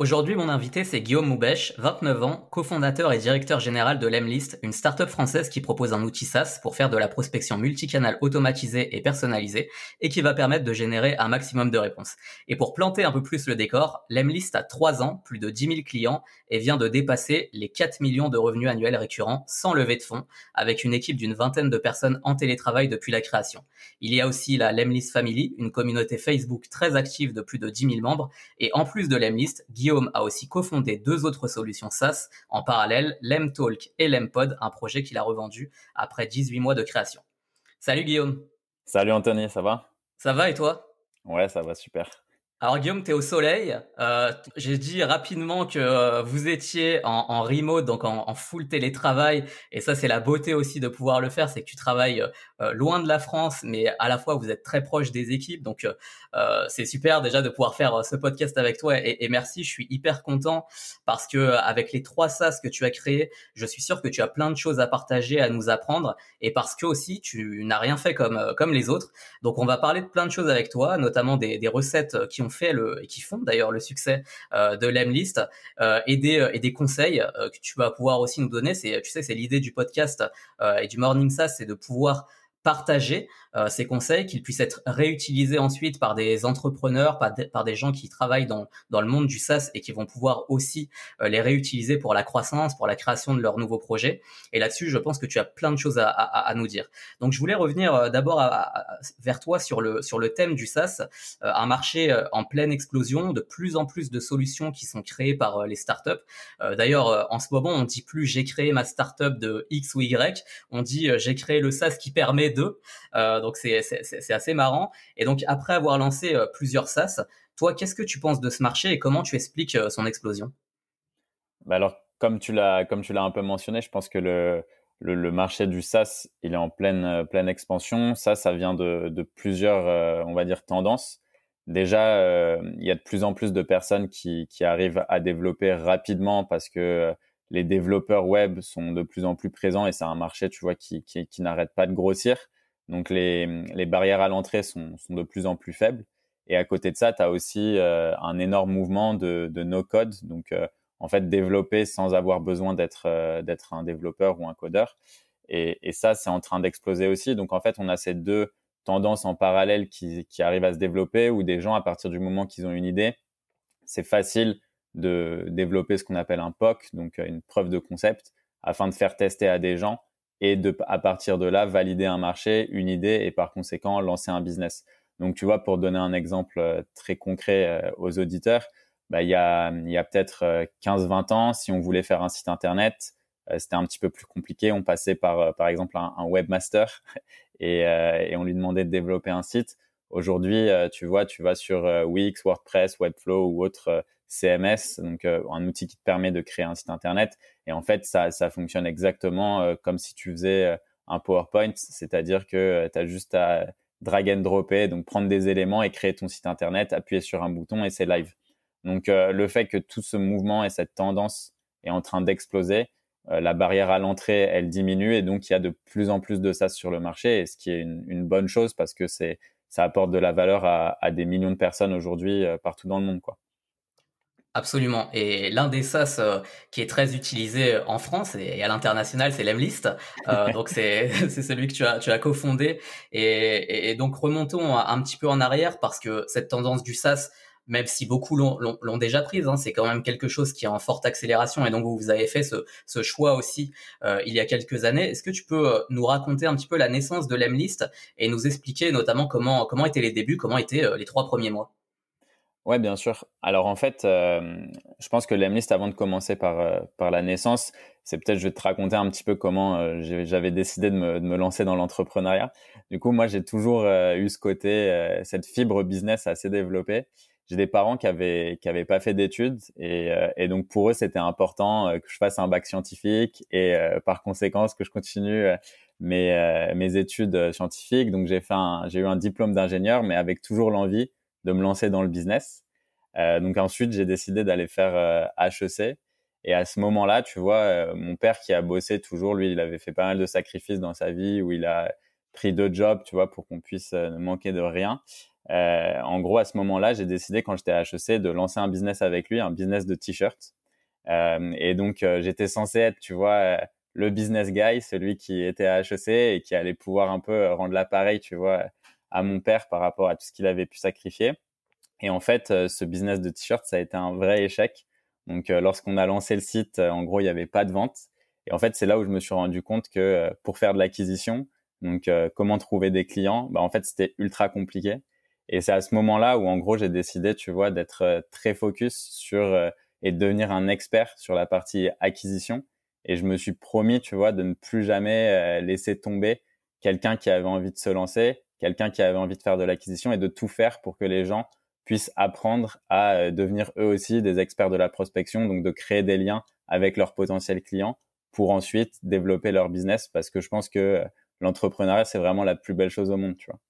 Aujourd'hui, mon invité, c'est Guillaume Moubèche, 29 ans, cofondateur et directeur général de Lemlist, une startup française qui propose un outil SaaS pour faire de la prospection multicanale automatisée et personnalisée et qui va permettre de générer un maximum de réponses. Et pour planter un peu plus le décor, Lemlist a 3 ans, plus de 10 000 clients et vient de dépasser les 4 millions de revenus annuels récurrents sans lever de fonds, avec une équipe d'une vingtaine de personnes en télétravail depuis la création. Il y a aussi la Lemlist Family, une communauté Facebook très active de plus de 10 000 membres, et en plus de Lemlist, a aussi cofondé deux autres solutions SaaS en parallèle, LemTalk et LemPod, un projet qu'il a revendu après 18 mois de création. Salut Guillaume. Salut Anthony, ça va? Ça va et toi? Ouais, ça va super. Alors Guillaume, tu es au soleil. Euh, J'ai dit rapidement que euh, vous étiez en, en, remote, donc en, en, full télétravail. Et ça, c'est la beauté aussi de pouvoir le faire, c'est que tu travailles euh, loin de la France, mais à la fois vous êtes très proche des équipes. Donc euh, c'est super déjà de pouvoir faire ce podcast avec toi. Et, et, merci, je suis hyper content parce que avec les trois SaaS que tu as créés, je suis sûr que tu as plein de choses à partager, à nous apprendre. Et parce que aussi, tu n'as rien fait comme comme les autres. Donc on va parler de plein de choses avec toi, notamment des, des recettes qui ont fait le, et qui font d'ailleurs le succès euh, de l'Emlist euh, et des euh, et des conseils que tu vas pouvoir aussi nous donner. C'est tu sais c'est l'idée du podcast et du Morning SaaS, c'est de pouvoir partager euh, ces conseils, qu'ils puissent être réutilisés ensuite par des entrepreneurs, par des, par des gens qui travaillent dans, dans le monde du SaaS et qui vont pouvoir aussi euh, les réutiliser pour la croissance, pour la création de leurs nouveaux projets. Et là-dessus, je pense que tu as plein de choses à, à, à nous dire. Donc, je voulais revenir euh, d'abord vers toi sur le, sur le thème du SaaS, euh, un marché euh, en pleine explosion, de plus en plus de solutions qui sont créées par les startups. D'ailleurs, en ce moment, on dit plus j'ai créé ma startup de X ou Y, on dit j'ai créé le SaaS qui permet Euh, donc c'est assez marrant. Et donc après avoir lancé euh, plusieurs SaaS, toi, qu'est-ce que tu penses de ce marché et comment tu expliques euh, son explosion? Bah alors, comme tu l'as comme tu l'as un peu mentionné, je pense que le, le, marché du SaaS, il est en pleine pleine expansion. Ça, ça vient de, de plusieurs, on va dire, tendances. Déjà, il y a de plus en plus de personnes qui, qui arrivent à développer rapidement parce que les développeurs web sont de plus en plus présents et c'est un marché, tu vois, qui, n'arrête pas de grossir. Donc les, barrières à l'entrée sont, de plus en plus faibles. Et à côté de ça, tu as aussi euh, un énorme mouvement de, de no-code, donc euh, en fait développer sans avoir besoin d'être euh, un développeur ou un codeur. Et, et ça, c'est en train d'exploser aussi. Donc en fait, on a ces deux tendances en parallèle qui, qui arrivent à se développer, où des gens, à partir du moment qu'ils ont une idée, c'est facile de développer ce qu'on appelle un POC, donc une preuve de concept, afin de faire tester à des gens et de, à partir de là, valider un marché, une idée et par conséquent lancer un business. Donc, tu vois, pour donner un exemple euh, très concret euh, aux auditeurs, bah, il y a, il y a peut-être 15-20 euh, ans, si on voulait faire un site internet, c'était un petit peu plus compliqué. On passait par, par exemple, un, webmaster et, on lui demandait de développer un site. Aujourd'hui, tu vois, tu vas sur Wix, WordPress, Webflow ou autre CMS, donc euh, un outil qui te permet de créer un site internet. Et en fait, ça, ça fonctionne exactement euh, comme si tu faisais euh, un PowerPoint, c'est-à-dire que tu as juste à drag and dropper, donc prendre des éléments et créer ton site internet, appuyer sur un bouton et c'est live. Donc le fait que tout ce mouvement et cette tendance est en train d'exploser, la barrière à l'entrée, elle diminue et donc il y a de plus en plus de SaaS sur le marché, et ce qui est une, une bonne chose parce que c'est ça apporte de la valeur à, à des millions de personnes aujourd'hui partout dans le monde, quoi. Absolument. Et l'un des SaaS euh, qui est très utilisé en France et, à l'international, c'est l'Emlist. Euh, donc c'est c'est celui que tu as tu as cofondé. Et, et, donc remontons un petit peu en arrière parce que cette tendance du SaaS, même si beaucoup l'ont déjà prise, hein, c'est quand même quelque chose qui est en forte accélération. Et donc vous, avez fait ce, ce choix aussi euh, il y a quelques années. Est-ce que tu peux euh, nous raconter un petit peu la naissance de l'Emlist et nous expliquer notamment comment comment étaient les débuts, comment étaient les trois premiers mois? Ouais, bien sûr. Alors en fait, euh, je pense que l'Emlist, avant de commencer par euh, par la naissance, c'est peut-être je vais te raconter un petit peu comment euh, j'avais décidé de me, de me lancer dans l'entrepreneuriat. Du coup, moi, j'ai toujours eu ce côté, cette fibre business assez développée. j'ai des parents qui avaient qui avaient pas fait d'études et, euh, et donc pour eux c'était important euh, que je fasse un bac scientifique et euh, par conséquent que je continue mes mes études scientifiques donc j'ai fait j'ai eu un diplôme d'ingénieur mais avec toujours l'envie de me lancer dans le business. Donc ensuite j'ai décidé d'aller faire HEC et à ce moment-là tu vois mon père qui a bossé toujours lui il avait fait pas mal de sacrifices dans sa vie où il a pris deux jobs tu vois pour qu'on puisse ne manquer de rien. Euh, en gros, à ce moment-là, j'ai décidé quand j'étais à HEC de lancer un business avec lui, un business de t-shirts. Euh, et donc, euh, j'étais censé être, tu vois, le business guy, celui qui était à HEC et qui allait pouvoir un peu rendre l'appareil, tu vois, à mon père par rapport à tout ce qu'il avait pu sacrifier. Et en fait, ce business de t-shirts, ça a été un vrai échec. Donc, lorsqu'on a lancé le site, en gros, il n'y avait pas de vente. Et en fait, c'est là où je me suis rendu compte que pour faire de l'acquisition, donc comment trouver des clients, bah, en fait, c'était ultra compliqué. Et c'est à ce moment-là où, en gros, j'ai décidé, tu vois, d'être euh, très focus sur euh, et de devenir un expert sur la partie acquisition. Et je me suis promis, tu vois, de ne plus jamais euh, laisser tomber quelqu'un qui avait envie de se lancer, quelqu'un qui avait envie de faire de l'acquisition et de tout faire pour que les gens puissent apprendre à devenir eux aussi des experts de la prospection, donc de créer des liens avec leurs potentiels clients pour ensuite développer leur business parce que je pense que l'entrepreneuriat, c'est vraiment la plus belle chose au monde, tu vois.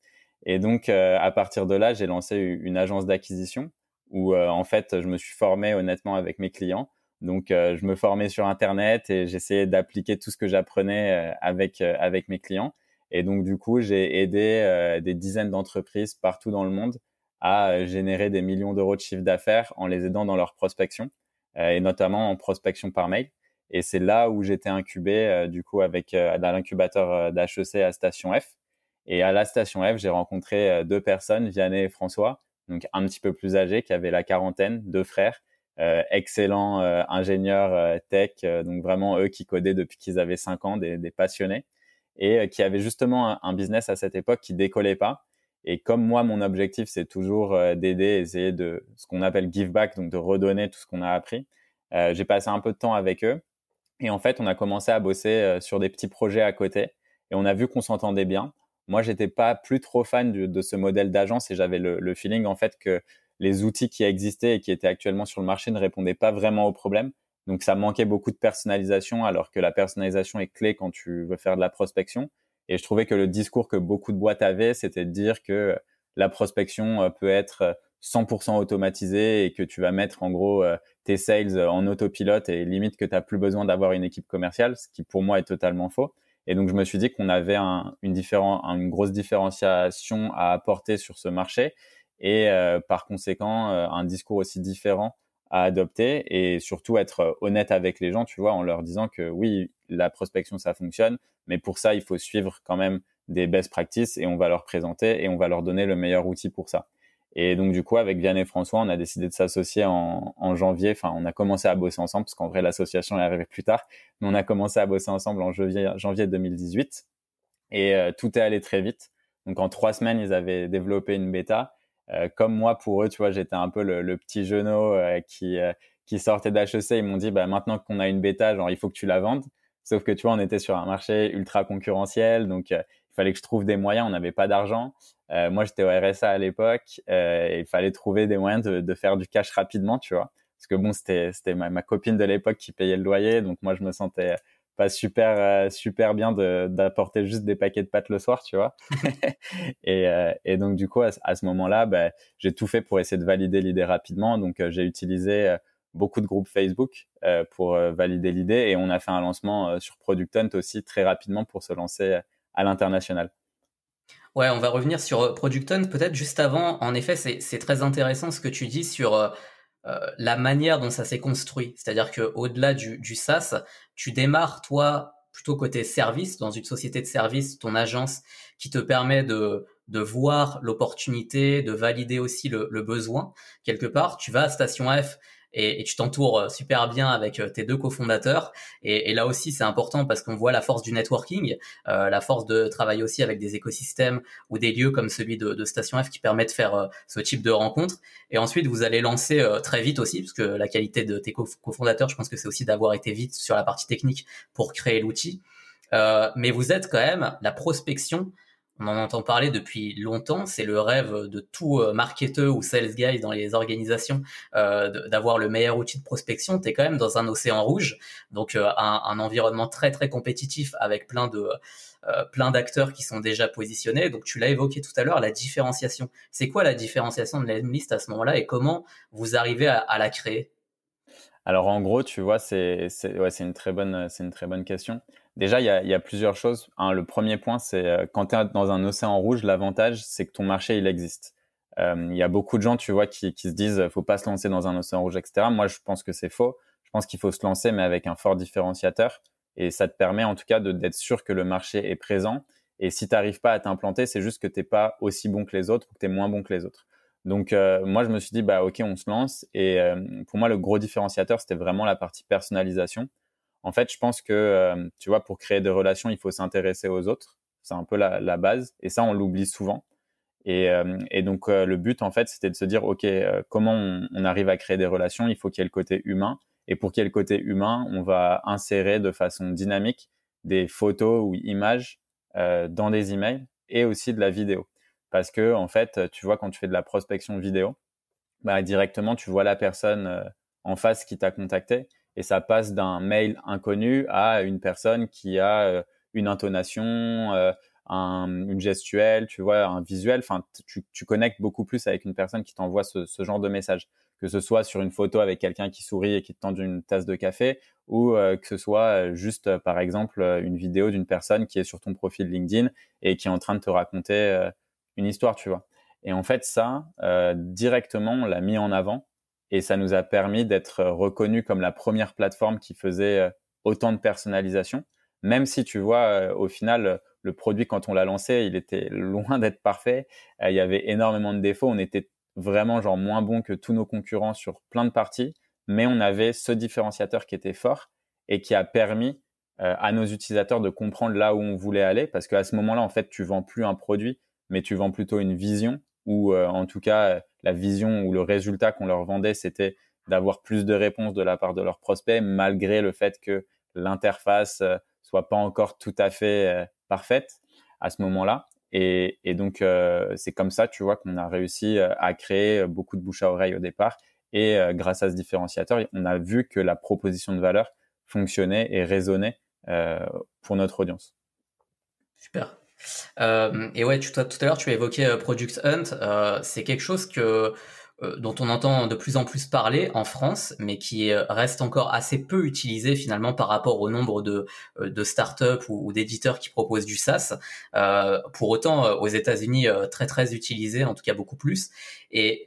Et donc, euh, à partir de là, j'ai lancé une agence d'acquisition où, euh, en fait, je me suis formé honnêtement avec mes clients. Donc, euh, je me formais sur Internet et j'essayais d'appliquer tout ce que j'apprenais avec avec mes clients. Et donc, du coup, j'ai aidé des dizaines d'entreprises partout dans le monde à générer des millions d'euros de chiffre d'affaires en les aidant dans leur prospection et notamment en prospection par mail. Et c'est là où j'étais incubé, du coup, avec dans l'incubateur d'HEC à Station F. Et à la station F, j'ai rencontré euh, deux personnes, Vianney et François, donc un petit peu plus âgés, qui avaient la quarantaine, deux frères, euh, excellents euh, ingénieurs euh, tech, donc vraiment eux qui codaient depuis qu'ils avaient cinq ans, des, des passionnés, et qui avaient justement un, business à cette époque qui décollait pas. Et comme moi, mon objectif, c'est toujours d'aider, essayer de ce qu'on appelle give back, donc de redonner tout ce qu'on a appris. j'ai passé un peu de temps avec eux, et en fait, on a commencé à bosser sur des petits projets à côté, et on a vu qu'on s'entendait bien moi, j'étais pas plus trop fan de, ce modèle d'agence et j'avais le, feeling en fait que les outils qui existaient et qui étaient actuellement sur le marché ne répondaient pas vraiment au problème. Donc, ça manquait beaucoup de personnalisation, alors que la personnalisation est clé quand tu veux faire de la prospection. Et je trouvais que le discours que beaucoup de boîtes avaient, c'était de dire que la prospection euh, peut être 100% automatisée et que tu vas mettre en gros euh, tes sales en autopilote et limite que tu n'as plus besoin d'avoir une équipe commerciale, ce qui pour moi est totalement faux. Et donc, je me suis dit qu'on avait un, une, une grosse différenciation à apporter sur ce marché et euh, par conséquent, euh, un discours aussi différent à adopter et surtout être honnête avec les gens, tu vois, en leur disant que oui, la prospection, ça fonctionne, mais pour ça, il faut suivre quand même des best practices et on va leur présenter et on va leur donner le meilleur outil pour ça. Et donc, du coup, avec Vianney et François, on a décidé de s'associer en, en, janvier. Enfin, on a commencé à bosser ensemble, parce qu'en vrai, l'association est arrivée plus tard. Mais on a commencé à bosser ensemble en janvier, janvier 2018. Et euh, tout est allé très vite. Donc, en trois semaines, ils avaient développé une bêta. Euh, comme moi, pour eux, tu vois, j'étais un peu le, le petit genou euh, qui, euh, qui sortait d'HEC. Ils m'ont dit, bah, maintenant qu'on a une bêta, genre, il faut que tu la vendes. Sauf que, tu vois, on était sur un marché ultra concurrentiel. Donc, il fallait que je trouve des moyens. On n'avait pas d'argent. Euh, moi, j'étais au RSA à l'époque euh, il fallait trouver des moyens de, de, faire du cash rapidement, tu vois. Parce que bon, c'était ma, copine de l'époque qui payait le loyer, donc moi, je me sentais pas super euh, super bien d'apporter juste des paquets de pâtes le soir, tu vois. et, euh, et donc du coup, à, ce moment-là, bah, j'ai tout fait pour essayer de valider l'idée rapidement. Donc j'ai utilisé beaucoup de groupes Facebook pour valider l'idée et on a fait un lancement sur Product Hunt aussi très rapidement pour se lancer à l'international. Ouais, on va revenir sur euh, Product Hunt. Peut-être juste avant, en effet, c'est très intéressant ce que tu dis sur euh, la manière dont ça s'est construit. C'est-à-dire que au-delà du, du SaaS, tu démarres toi plutôt côté service dans une société de service, ton agence qui te permet de de voir l'opportunité, de valider aussi le, le, besoin quelque part. Tu vas à Station F et, et tu t'entoures euh, super bien avec euh, tes deux cofondateurs. Et, et là aussi, c'est important parce qu'on voit la force du networking, euh, la force de travailler aussi avec des écosystèmes ou des lieux comme celui de, de Station F qui permet de faire euh, ce type de rencontre. Et ensuite, vous allez lancer très vite aussi, parce que la qualité de tes cofondateurs, je pense que c'est aussi d'avoir été vite sur la partie technique pour créer l'outil. Euh, mais vous êtes quand même la prospection on en entend parler depuis longtemps. C'est le rêve de tout euh, marketeur ou sales guy dans les organisations euh, d'avoir le meilleur outil de prospection. Tu quand même dans un océan rouge, donc euh, un, environnement très très compétitif avec plein de plein d'acteurs qui sont déjà positionnés. Donc tu l'as évoqué tout à l'heure, la différenciation. C'est quoi la différenciation de l'Emlist à ce moment-là et comment vous arrivez à, la créer? Alors en gros, tu vois, c'est ouais, une c'est une très bonne question. Déjà, il y a, y a, plusieurs choses. le premier point, c'est euh, quand tu es dans un océan rouge, l'avantage, c'est que ton marché, il existe. Euh, il y a beaucoup de gens, tu vois, qui, qui se disent, faut pas se lancer dans un océan rouge, etc. Moi, je pense que c'est faux. Je pense qu'il faut se lancer, mais avec un fort différenciateur. Et ça te permet, en tout cas, d'être sûr que le marché est présent. Et si tu pas à t'implanter, c'est juste que tu pas aussi bon que les autres ou que tu es moins bon que les autres. Donc, euh, moi, je me suis dit, bah, OK, on se lance. Et pour moi, le gros différenciateur, c'était vraiment la partie personnalisation. En fait, je pense que, euh, tu vois, pour créer des relations, il faut s'intéresser aux autres. C'est un peu la, base. Et ça, on l'oublie souvent. Et, euh, donc, euh, le but, en fait, c'était de se dire, OK, comment on, arrive à créer des relations? Il faut qu'il y ait le côté humain. Et pour qu'il y ait le côté humain, on va insérer de façon dynamique des photos ou images dans des emails et aussi de la vidéo. Parce que, en fait, tu vois, quand tu fais de la prospection vidéo, bah, directement, tu vois la personne en face qui t'a contacté et ça passe d'un mail inconnu à une personne qui a euh, une intonation, euh, un, une gestuelle, tu vois, un visuel. Enfin, tu, connectes beaucoup plus avec une personne qui t'envoie ce, ce, genre de message, que ce soit sur une photo avec quelqu'un qui sourit et qui te tend une tasse de café, ou euh, que ce soit juste, par exemple, une vidéo d'une personne qui est sur ton profil LinkedIn et qui est en train de te raconter une histoire, tu vois. Et en fait, ça, directement, on l'a mis en avant et ça nous a permis d'être euh, reconnu comme la première plateforme qui faisait euh, autant de personnalisation. Même si tu vois, euh, au final, le produit, quand on l'a lancé, il était loin d'être parfait. il y avait énormément de défauts. On était vraiment genre moins bon que tous nos concurrents sur plein de parties, mais on avait ce différenciateur qui était fort et qui a permis à nos utilisateurs de comprendre là où on voulait aller, parce qu'à ce moment-là, en fait, tu vends plus un produit, mais tu vends plutôt une vision ou en tout cas la vision ou le résultat qu'on leur vendait, c'était d'avoir plus de réponses de la part de leurs prospects, malgré le fait que l'interface euh, soit pas encore tout à fait euh, parfaite à ce moment-là. Et, donc, euh, c'est comme ça, tu vois, qu'on a réussi à créer beaucoup de bouche à oreille au départ. Et grâce à ce différenciateur, on a vu que la proposition de valeur fonctionnait et résonnait pour notre audience. Super. Euh, et ouais, tu, tout à l'heure, tu as évoqué euh, Product Hunt. Euh, c'est quelque chose que dont on entend de plus en plus parler en France, mais qui reste encore assez peu utilisé finalement par rapport au nombre de, de startups ou, ou d'éditeurs qui proposent du SaaS. pour autant, aux États-Unis, très très utilisé, en tout cas beaucoup plus. Et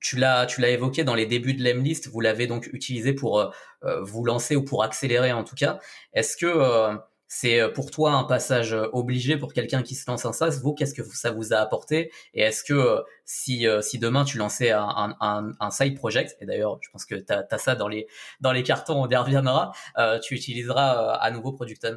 tu l'as tu l'as évoqué dans les débuts de l'Emlist, vous l'avez donc utilisé pour vous lancer ou pour accélérer en tout cas. Est-ce que c'est euh, pour toi un passage euh, obligé pour quelqu'un qui se lance un SaaS. Vous, qu'est-ce que ça vous a apporté? Et est-ce que euh, si, demain tu lançais un, un, side project, et d'ailleurs je pense que tu as, ça dans les, cartons, on y reviendra, tu utiliseras à nouveau Product Hunt?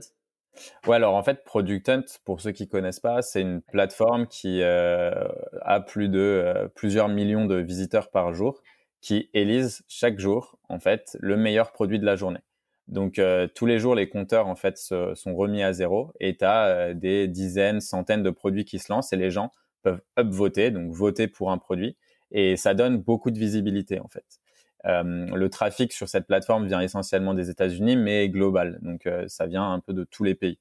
Ouais, alors en fait, Product Hunt, pour ceux qui connaissent pas, c'est une plateforme qui a plus de plusieurs millions de visiteurs par jour, qui élise chaque jour en fait le meilleur produit de la journée. Donc euh, tous les jours, les compteurs en fait sont remis à zéro et tu as euh, des dizaines, centaines de produits qui se lancent et les gens peuvent upvoter, donc voter pour un produit et ça donne beaucoup de visibilité en fait. Euh, le trafic sur cette plateforme vient essentiellement des États-Unis, mais global, donc ça vient un peu de tous les pays.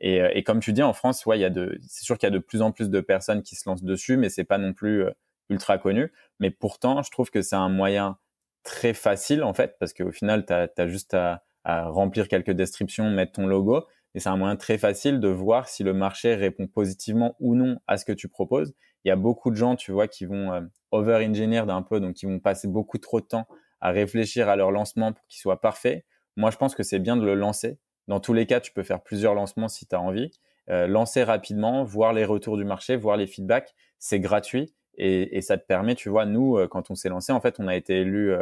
Et, et comme tu dis, en France, ouais, il y a de, c'est sûr qu'il y a de plus en plus de personnes qui se lancent dessus, mais c'est pas non plus ultra connu. Mais pourtant, je trouve que c'est un moyen très facile en fait, parce qu'au final, tu as, juste à à remplir quelques descriptions, mettre ton logo. Et c'est un moyen très facile de voir si le marché répond positivement ou non à ce que tu proposes. Il y a beaucoup de gens, tu vois, qui vont euh, over-engineer d'un peu, donc qui vont passer beaucoup trop de temps à réfléchir à leur lancement pour qu'il soit parfait. Moi, je pense que c'est bien de le lancer. Dans tous les cas, tu peux faire plusieurs lancements si tu as envie. Euh, lancer rapidement, voir les retours du marché, voir les feedbacks. C'est gratuit et, ça te permet, tu vois, nous, euh, quand on s'est lancé, en fait, on a été élu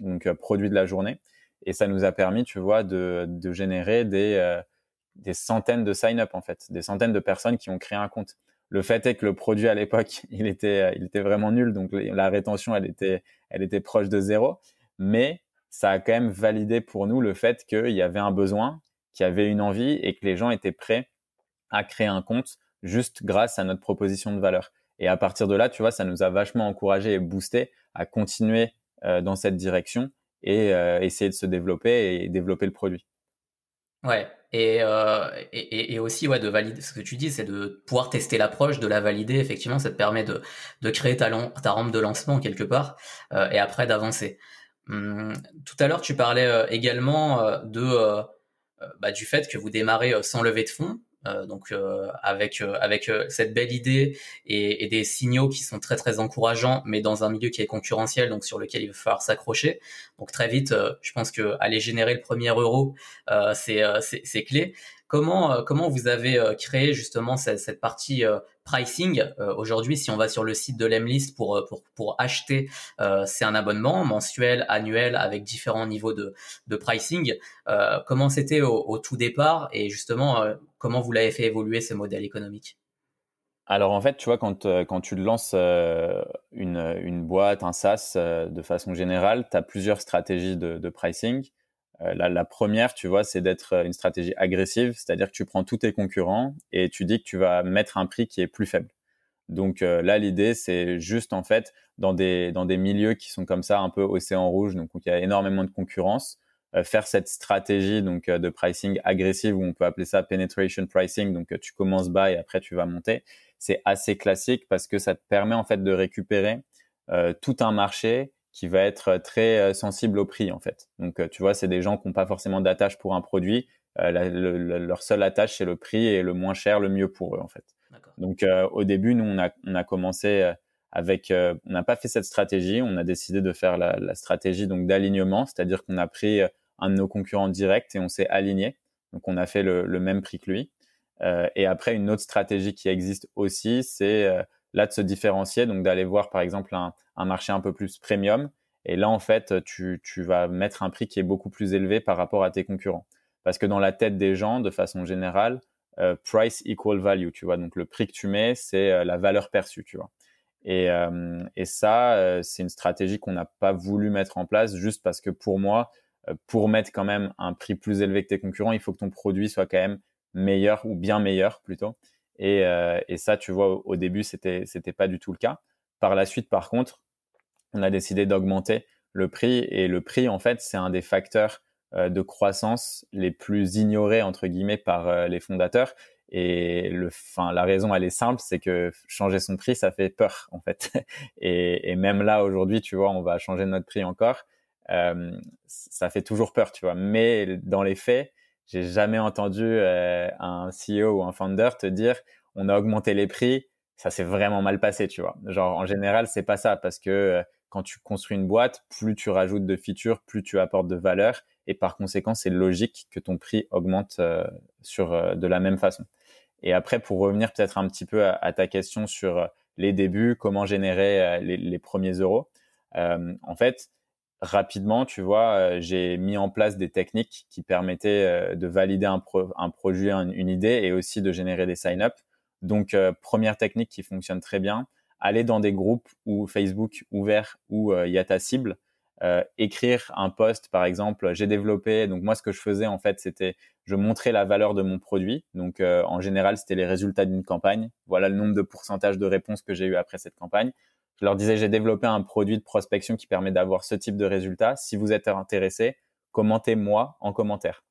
donc produit de la journée. Et ça nous a permis, tu vois, de, de générer des, euh, des centaines de sign-up, en fait, des centaines de personnes qui ont créé un compte. Le fait est que le produit à l'époque, il était, il était vraiment nul, donc la rétention, elle était, elle était proche de zéro. Mais ça a quand même validé pour nous le fait qu'il y avait un besoin, qu'il y avait une envie et que les gens étaient prêts à créer un compte juste grâce à notre proposition de valeur. Et à partir de là, tu vois, ça nous a vachement encouragé et boosté à continuer euh, dans cette direction et euh, essayer de se développer et développer le produit. Ouais, et, euh, et, et, aussi ouais de valider ce que tu dis, c'est de pouvoir tester l'approche, de la valider. Effectivement, ça te permet de, de créer ta, ta rampe de lancement quelque part euh, et après d'avancer. Hum, tout à l'heure, tu parlais euh, également euh, de bah, du fait que vous démarrez sans lever de fonds. Euh, donc euh, avec euh, avec cette belle idée et, et, des signaux qui sont très très encourageants, mais dans un milieu qui est concurrentiel, donc sur lequel il va falloir s'accrocher. Donc très vite, je pense que aller générer le premier euro, c'est c'est clé. Comment euh, comment vous avez euh, créé justement cette, partie euh, pricing aujourd'hui Si on va sur le site de l'Emlist pour acheter, c'est un abonnement mensuel, annuel avec différents niveaux de pricing. comment c'était au, tout départ et justement comment vous l'avez fait évoluer ce modèle économique? Alors en fait, tu vois, quand, tu lances une, boîte, un SaaS de façon générale, tu as plusieurs stratégies de pricing. Euh, la, première, tu vois, c'est d'être euh, une stratégie agressive, c'est-à-dire que tu prends tous tes concurrents et tu dis que tu vas mettre un prix qui est plus faible. Donc euh, là, l'idée, c'est juste en fait dans des dans des milieux qui sont comme ça, un peu océan rouge, donc où il y a énormément de concurrence, faire cette stratégie donc de pricing agressive, où on peut appeler ça penetration pricing. Donc tu commences bas et après tu vas monter. C'est assez classique parce que ça te permet en fait de récupérer tout un marché qui va être très euh, sensible au prix en fait. Donc euh, tu vois, c'est des gens qui n'ont pas forcément d'attache pour un produit. Euh, leur seule attache c'est le prix et le moins cher, le mieux pour eux en fait. Donc au début, nous on a, on a commencé avec, on n'a pas fait cette stratégie. On a décidé de faire la, la stratégie donc d'alignement, c'est-à-dire qu'on a pris un de nos concurrents directs et on s'est aligné. Donc on a fait le, le même prix que lui. Euh, et après, une autre stratégie qui existe aussi, c'est là de se différencier, donc d'aller voir par exemple un, un, marché un peu plus premium. Et là, en fait, tu, tu vas mettre un prix qui est beaucoup plus élevé par rapport à tes concurrents. Parce que dans la tête des gens, de façon générale, euh, price equal value, tu vois. Donc le prix que tu mets, c'est euh, la valeur perçue, tu vois. Et, euh, et ça, c'est une stratégie qu'on n'a pas voulu mettre en place juste parce que pour moi, pour mettre quand même un prix plus élevé que tes concurrents, il faut que ton produit soit quand même meilleur ou bien meilleur plutôt. Et, euh, et ça, tu vois, au, début, c'était c'était pas du tout le cas. Par la suite, par contre, on a décidé d'augmenter le prix et le prix, en fait, c'est un des facteurs euh, de croissance les plus ignorés entre guillemets par euh, les fondateurs. Et le, enfin, la raison, elle est simple, c'est que changer son prix, ça fait peur en fait. Et, et même là, aujourd'hui, tu vois, on va changer notre prix encore. Euh, ça fait toujours peur, tu vois. Mais dans les faits, j'ai jamais entendu euh, un CEO ou un founder te dire on a augmenté les prix, ça s'est vraiment mal passé, tu vois. Genre en général, c'est pas ça parce que euh, quand tu construis une boîte, plus tu rajoutes de features, plus tu apportes de valeur et par conséquent, c'est logique que ton prix augmente euh, sur de la même façon. Et après, pour revenir peut-être un petit peu à, ta question sur les débuts, comment générer les, les, premiers euros. en fait, rapidement, tu vois, euh, j'ai mis en place des techniques qui permettaient euh, de valider un, un projet, une idée et aussi de générer des sign-up. Donc, euh, première technique qui fonctionne très bien, aller dans des groupes ou Facebook ouverts où il y a ta cible, écrire un post, par exemple, j'ai développé. Donc moi, ce que je faisais en fait, c'était je montrais la valeur de mon produit. Donc en général, c'était les résultats d'une campagne. Voilà le nombre de pourcentage de réponses que j'ai eu après cette campagne. Je leur disais, j'ai développé un produit de prospection qui permet d'avoir ce type de résultat. Si vous êtes intéressé, commentez-moi en commentaire.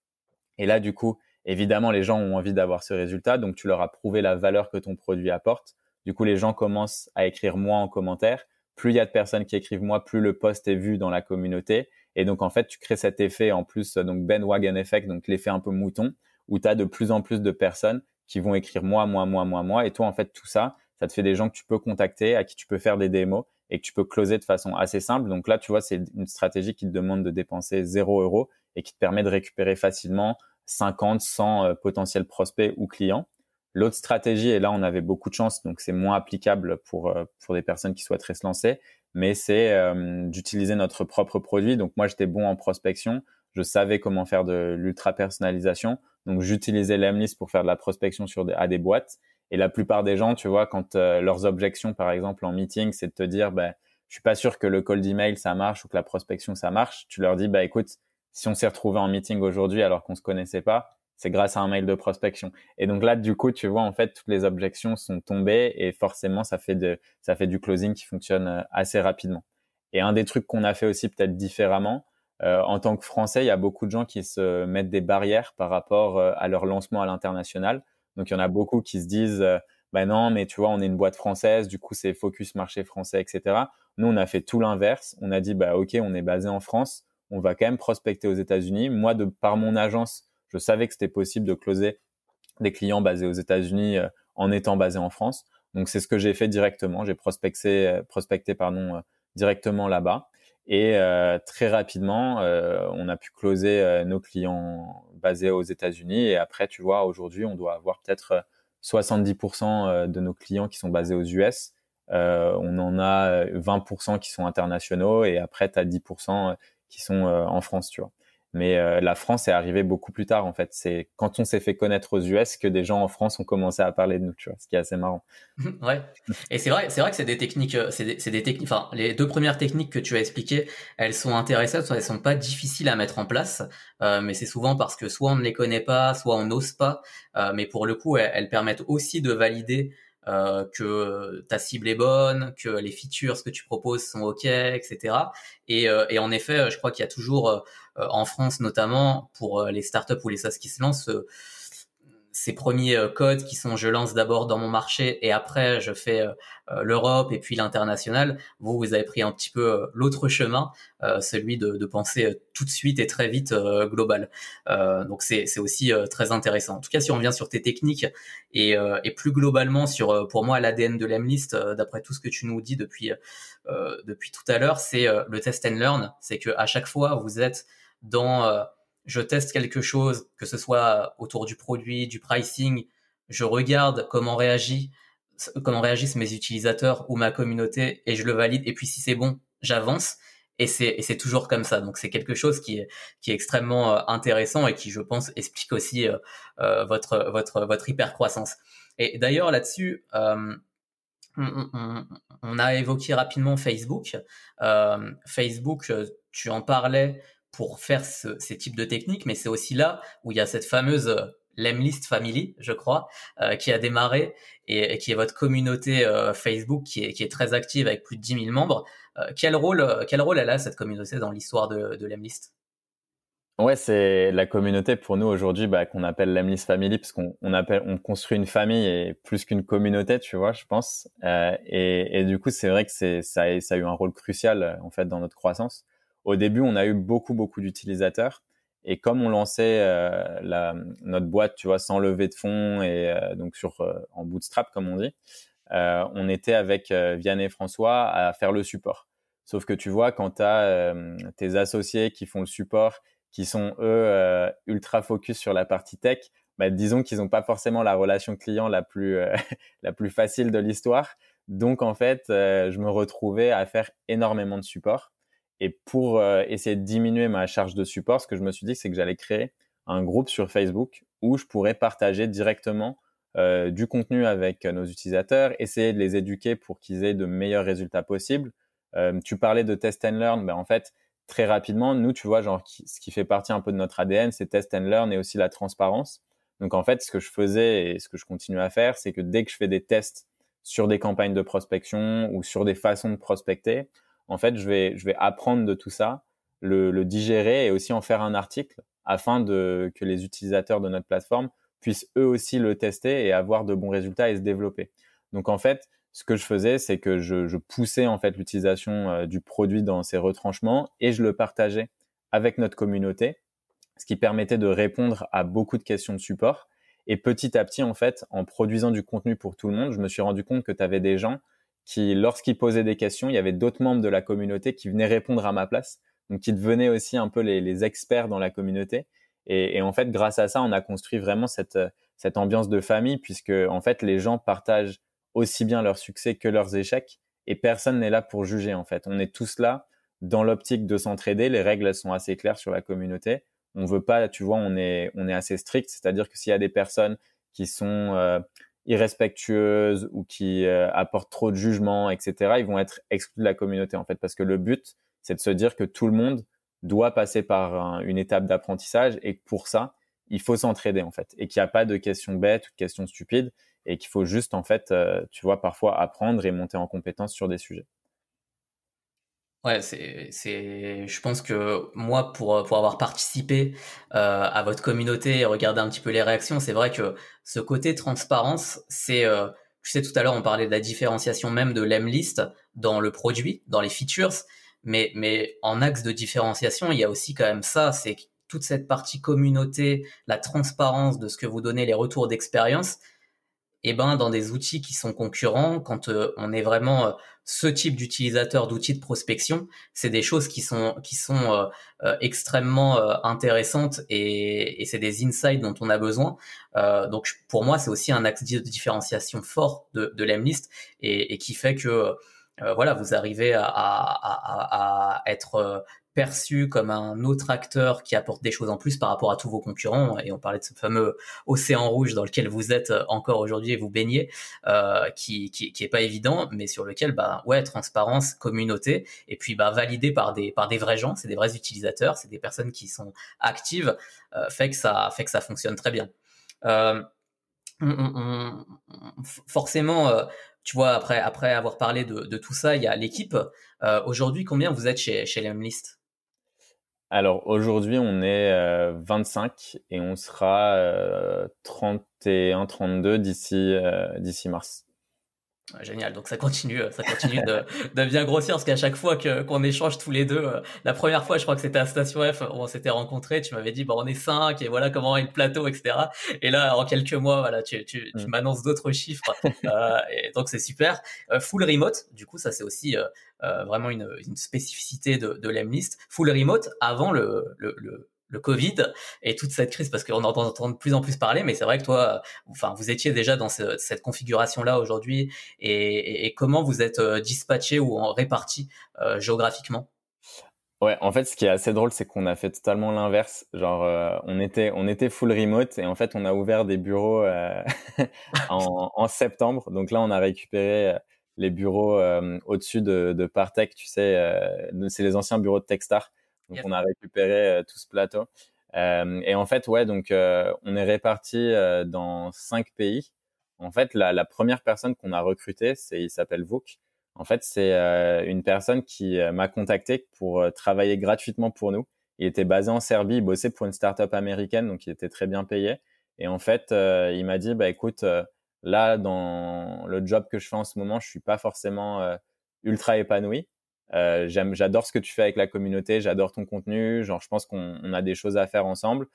Et là, du coup, évidemment, les gens ont envie d'avoir ce résultat. Donc, tu leur as prouvé la valeur que ton produit apporte. Du coup, les gens commencent à écrire moi en commentaire. Plus il y a de personnes qui écrivent moi, plus le post est vu dans la communauté. Et donc, en fait, tu crées cet effet en plus, donc Ben Wagon Effect, donc l'effet un peu mouton, où tu as de plus en plus de personnes qui vont écrire moi, moi, moi, moi, moi. Et toi, en fait, tout ça, ça te fait des gens que tu peux contacter, à qui tu peux faire des démos et que tu peux closer de façon assez simple. Donc là, tu vois, c'est une stratégie qui te demande de dépenser 0 euros et qui te permet de récupérer facilement 50, 100 euh, potentiels prospects ou clients. L'autre stratégie, et là on avait beaucoup de chance, donc c'est moins applicable pour euh, pour des personnes qui souhaiteraient se lancer, mais c'est euh, d'utiliser notre propre produit. Donc moi j'étais bon en prospection, je savais comment faire de l'ultra personnalisation, donc j'utilisais l'Emlist pour faire de la prospection sur des, à des boîtes et la plupart des gens, tu vois, quand euh, leurs objections, par exemple, en meeting, c'est de te dire, ben, je suis pas sûr que le call d'email ça marche ou que la prospection ça marche. Tu leur dis, bah écoute, si on s'est retrouvé en meeting aujourd'hui alors qu'on se connaissait pas, c'est grâce à un mail de prospection. Et donc là, du coup, tu vois, en fait, toutes les objections sont tombées et forcément, ça fait de, ça fait du closing qui fonctionne euh, assez rapidement. Et un des trucs qu'on a fait aussi peut-être différemment, euh, en tant que Français, il y a beaucoup de gens qui se mettent des barrières par rapport euh, à leur lancement à l'international. Donc, il y en a beaucoup qui se disent, euh, bah non, mais tu vois, on est une boîte française, du coup, c'est focus marché français, etc. Nous, on a fait tout l'inverse. On a dit, bah ok, on est basé en France, on va quand même prospecter aux États-Unis. Moi, de par mon agence, je savais que c'était possible de closer des clients basés aux États-Unis euh, en étant basé en France. Donc c'est ce que j'ai fait directement. J'ai prospecté, euh, prospecté pardon, directement là-bas. Et très rapidement, on a pu closer nos clients basés aux États-Unis. Et après, tu vois, aujourd'hui, on doit avoir peut-être 70% de nos clients qui sont basés aux US. on en a 20% qui sont internationaux. Et après, tu as 10% qui sont en France, tu vois. Mais euh, la France est arrivée beaucoup plus tard en fait. C'est quand on s'est fait connaître aux US que des gens en France ont commencé à parler de nous, tu vois, ce qui est assez marrant. ouais. Et c'est vrai, c'est vrai que c'est des techniques, euh, c'est des, techniques. Enfin, les deux premières techniques que tu as expliquées, elles sont intéressantes, elles sont pas difficiles à mettre en place, euh, mais c'est souvent parce que soit on ne les connaît pas, soit on n'ose pas. Euh, mais pour le coup, elles permettent aussi de valider euh, que ta cible est bonne, que les features que tu proposes sont ok, etc. Et, euh, et en effet, je crois qu'il y a toujours euh, en France notamment pour les startups ou les SaaS qui se lancent ces premiers euh, codes qui sont je lance d'abord dans mon marché et après je fais euh, euh, l'Europe et puis l'international. Vous, vous avez pris un petit peu l'autre chemin, celui de, de, penser tout de suite et très vite global. donc c'est aussi très intéressant. En tout cas, si on revient sur tes techniques et, et plus globalement sur pour moi l'ADN de l'Emlist, d'après tout ce que tu nous dis depuis depuis tout à l'heure, c'est le test and learn. C'est que à chaque fois vous êtes dans je teste quelque chose, que ce soit autour du produit, du pricing, je regarde comment réagit, comment réagissent mes utilisateurs ou ma communauté et je le valide. Et puis si c'est bon, j'avance. Et c'est, c'est toujours comme ça. Donc c'est quelque chose qui est, qui est extrêmement euh, intéressant et qui, je pense, explique aussi euh, euh, votre, votre, votre hyper croissance. Et d'ailleurs là-dessus, on, on, a évoqué rapidement Facebook. Facebook, tu en parlais pour faire ce, ces types de techniques, mais c'est aussi là où il y a cette fameuse euh, Lemlist Family, je crois, euh, qui a démarré et, qui est votre communauté euh, Facebook qui est, très active avec plus de 10 000 membres. quel rôle, quel rôle elle a cette communauté dans l'histoire de, Lemlist? Ouais, c'est la communauté pour nous aujourd'hui bah, qu'on appelle Lemlist Family parce qu'on construit une famille et plus qu'une communauté, tu vois, je pense. et, du coup, c'est vrai que ça, a, ça a eu un rôle crucial en fait dans notre croissance au début, on a eu beaucoup, beaucoup d'utilisateurs. Et comme on lançait euh, la, notre boîte, tu vois, sans lever de fonds et euh, donc sur euh, en bootstrap comme on dit, on était avec Vianney et François à faire le support. Sauf que tu vois, quand tu as tes associés qui font le support, qui sont eux ultra focus sur la partie tech, bah, disons qu'ils n'ont pas forcément la relation client la plus la plus facile de l'histoire. Donc en fait, je me retrouvais à faire énormément de support. Et pour euh, essayer de diminuer ma charge de support, ce que je me suis dit, c'est que j'allais créer un groupe sur Facebook où je pourrais partager directement euh, du contenu avec nos utilisateurs, essayer de les éduquer pour qu'ils aient de meilleurs résultats possibles. Euh, tu parlais de test and learn, ben en fait, très rapidement, nous, tu vois, genre, ce qui fait partie un peu de notre ADN, c'est test and learn et aussi la transparence. Donc, en fait, ce que je faisais et ce que je continue à faire, c'est que dès que je fais des tests sur des campagnes de prospection ou sur des façons de prospecter, en fait, je vais, je vais apprendre de tout ça, le, le digérer et aussi en faire un article afin de, que les utilisateurs de notre plateforme puissent eux aussi le tester et avoir de bons résultats et se développer. Donc en fait, ce que je faisais, c'est que je, je, poussais en fait l'utilisation euh, du produit dans ses retranchements et je le partageais avec notre communauté, ce qui permettait de répondre à beaucoup de questions de support. Et petit à petit, en fait, en produisant du contenu pour tout le monde, je me suis rendu compte que tu avais des gens qui, lorsqu'ils posaient des questions, il y avait d'autres membres de la communauté qui venaient répondre à ma place, donc qui devenaient aussi un peu les, les experts dans la communauté. Et, et, en fait, grâce à ça, on a construit vraiment cette, cette ambiance de famille, puisque en fait, les gens partagent aussi bien leurs succès que leurs échecs, et personne n'est là pour juger. En fait, on est tous là dans l'optique de s'entraider. Les règles sont assez claires sur la communauté. On veut pas, tu vois, on est on est assez strict, c'est-à-dire que s'il y a des personnes qui sont euh, irrespectueuses ou qui euh, apportent trop de jugement, etc., ils vont être exclus de la communauté en fait, parce que le but, c'est de se dire que tout le monde doit passer par une étape d'apprentissage et pour ça, il faut s'entraider en fait et qu'il n'y a pas de questions bêtes ou de questions stupides et qu'il faut juste en fait, tu vois, parfois apprendre et monter en compétence sur des sujets. Ouais, c'est, c'est, je pense que moi, pour, pour avoir participé euh, à votre communauté et regarder un petit peu les réactions, c'est vrai que ce côté transparence, c'est, euh, je sais tout à l'heure, on parlait de la différenciation même de l'Emlist dans le produit, dans les features, mais, mais en axe de différenciation, il y a aussi quand même ça, c'est toute cette partie communauté, la transparence de ce que vous donnez, les retours d'expérience, et eh ben dans des outils qui sont concurrents, quand euh, on est vraiment euh, ce type d'utilisateur d'outils de prospection, c'est des choses qui sont qui sont euh, extrêmement intéressantes et, et c'est des insights dont on a besoin. donc pour moi, c'est aussi un axe de différenciation fort de, de l'Emlist et, et, qui fait que voilà, vous arrivez à, à, à, à être perçu comme un autre acteur qui apporte des choses en plus par rapport à tous vos concurrents. Et on parlait de ce fameux océan rouge dans lequel vous êtes encore aujourd'hui et vous baignez, euh, qui, qui, qui est pas évident, mais sur lequel, bah ouais, transparence, communauté, et puis bah validé par des par des vrais gens, c'est des vrais utilisateurs, c'est des personnes qui sont actives, euh, fait que ça fait que ça fonctionne très bien. Euh, forcément, euh, tu vois, après, après avoir parlé de, de tout ça, il y a l'équipe. Euh, aujourd'hui, combien vous êtes chez, chez Lemlist? Alors aujourd'hui, on est 25 euh, et on sera 31-32 euh, d'ici euh, d'ici mars. Génial, donc ça continue, ça continue de, de bien grossir parce qu'à chaque fois que qu'on échange tous les deux, la première fois, je crois que c'était à Station F, où on s'était rencontrés, tu m'avais dit bon on est cinq et voilà comment est le plateau, etc. Et là, en quelques mois, voilà, tu tu, tu mm. m'annonces d'autres chiffres, euh, et donc c'est super. full remote, du coup, ça c'est aussi euh, vraiment une, une, spécificité de, de l'Emlist. Full remote avant le, le, le le Covid et toute cette crise parce qu'on entend, de plus en plus parler mais c'est vrai que toi enfin vous étiez déjà dans cette configuration là aujourd'hui et, comment vous êtes euh, dispatché ou réparti euh, géographiquement? Ouais, en fait, ce qui est assez drôle, c'est qu'on a fait totalement l'inverse. Genre, euh, on était, on était full remote et en fait, on a ouvert des bureaux euh, en, en, septembre. Donc là, on a récupéré les bureaux au-dessus de, de Partech, tu sais, c'est les anciens bureaux de Techstar. Donc on a récupéré tout ce plateau. et en fait, ouais, donc on est réparti dans cinq pays. En fait, la, la première personne qu'on a recrutée, c'est il s'appelle Vuk. En fait, c'est une personne qui m'a contacté pour travailler gratuitement pour nous. Il était basé en Serbie, il bossait pour une startup américaine, donc il était très bien payé. Et en fait, il m'a dit, bah écoute, Là, dans le job que je fais en ce moment, je suis pas forcément euh, ultra épanoui. Euh, j'adore ce que tu fais avec la communauté, j'adore ton contenu. Genre, je pense qu'on a des choses à faire ensemble.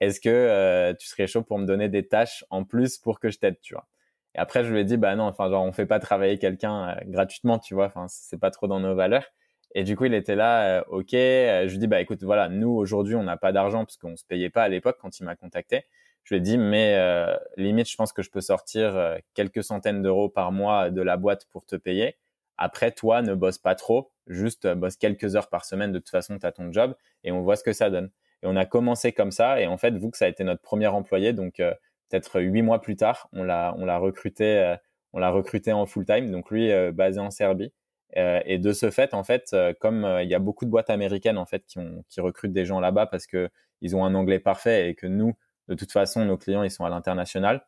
Est-ce que euh, tu serais chaud pour me donner des tâches en plus pour que je t'aide, tu vois? Et après, je lui ai dit, bah non, enfin, genre, on fait pas travailler quelqu'un gratuitement, tu vois. Enfin, c'est pas trop dans nos valeurs. Et du coup, il était là, ok. je lui dis, bah écoute, voilà, nous aujourd'hui, on n'a pas d'argent parce qu'on se payait pas à l'époque quand il m'a contacté je lui ai dit, mais euh, limite, je pense que je peux sortir euh, quelques centaines d'euros par mois de la boîte pour te payer. Après, toi, ne bosse pas trop, juste euh, bosse quelques heures par semaine. De toute façon, tu as ton job et on voit ce que ça donne. Et on a commencé comme ça. Et en fait, vous que ça a été notre premier employé, donc peut-être huit mois plus tard, on l'a on l'a recruté, on l'a recruté en full time. Donc lui, basé en Serbie. et de ce fait, en fait, comme il y a beaucoup de boîtes américaines en fait qui, ont, qui recrutent des gens là-bas parce que ils ont un anglais parfait et que nous, de toute façon, nos clients, ils sont à l'international.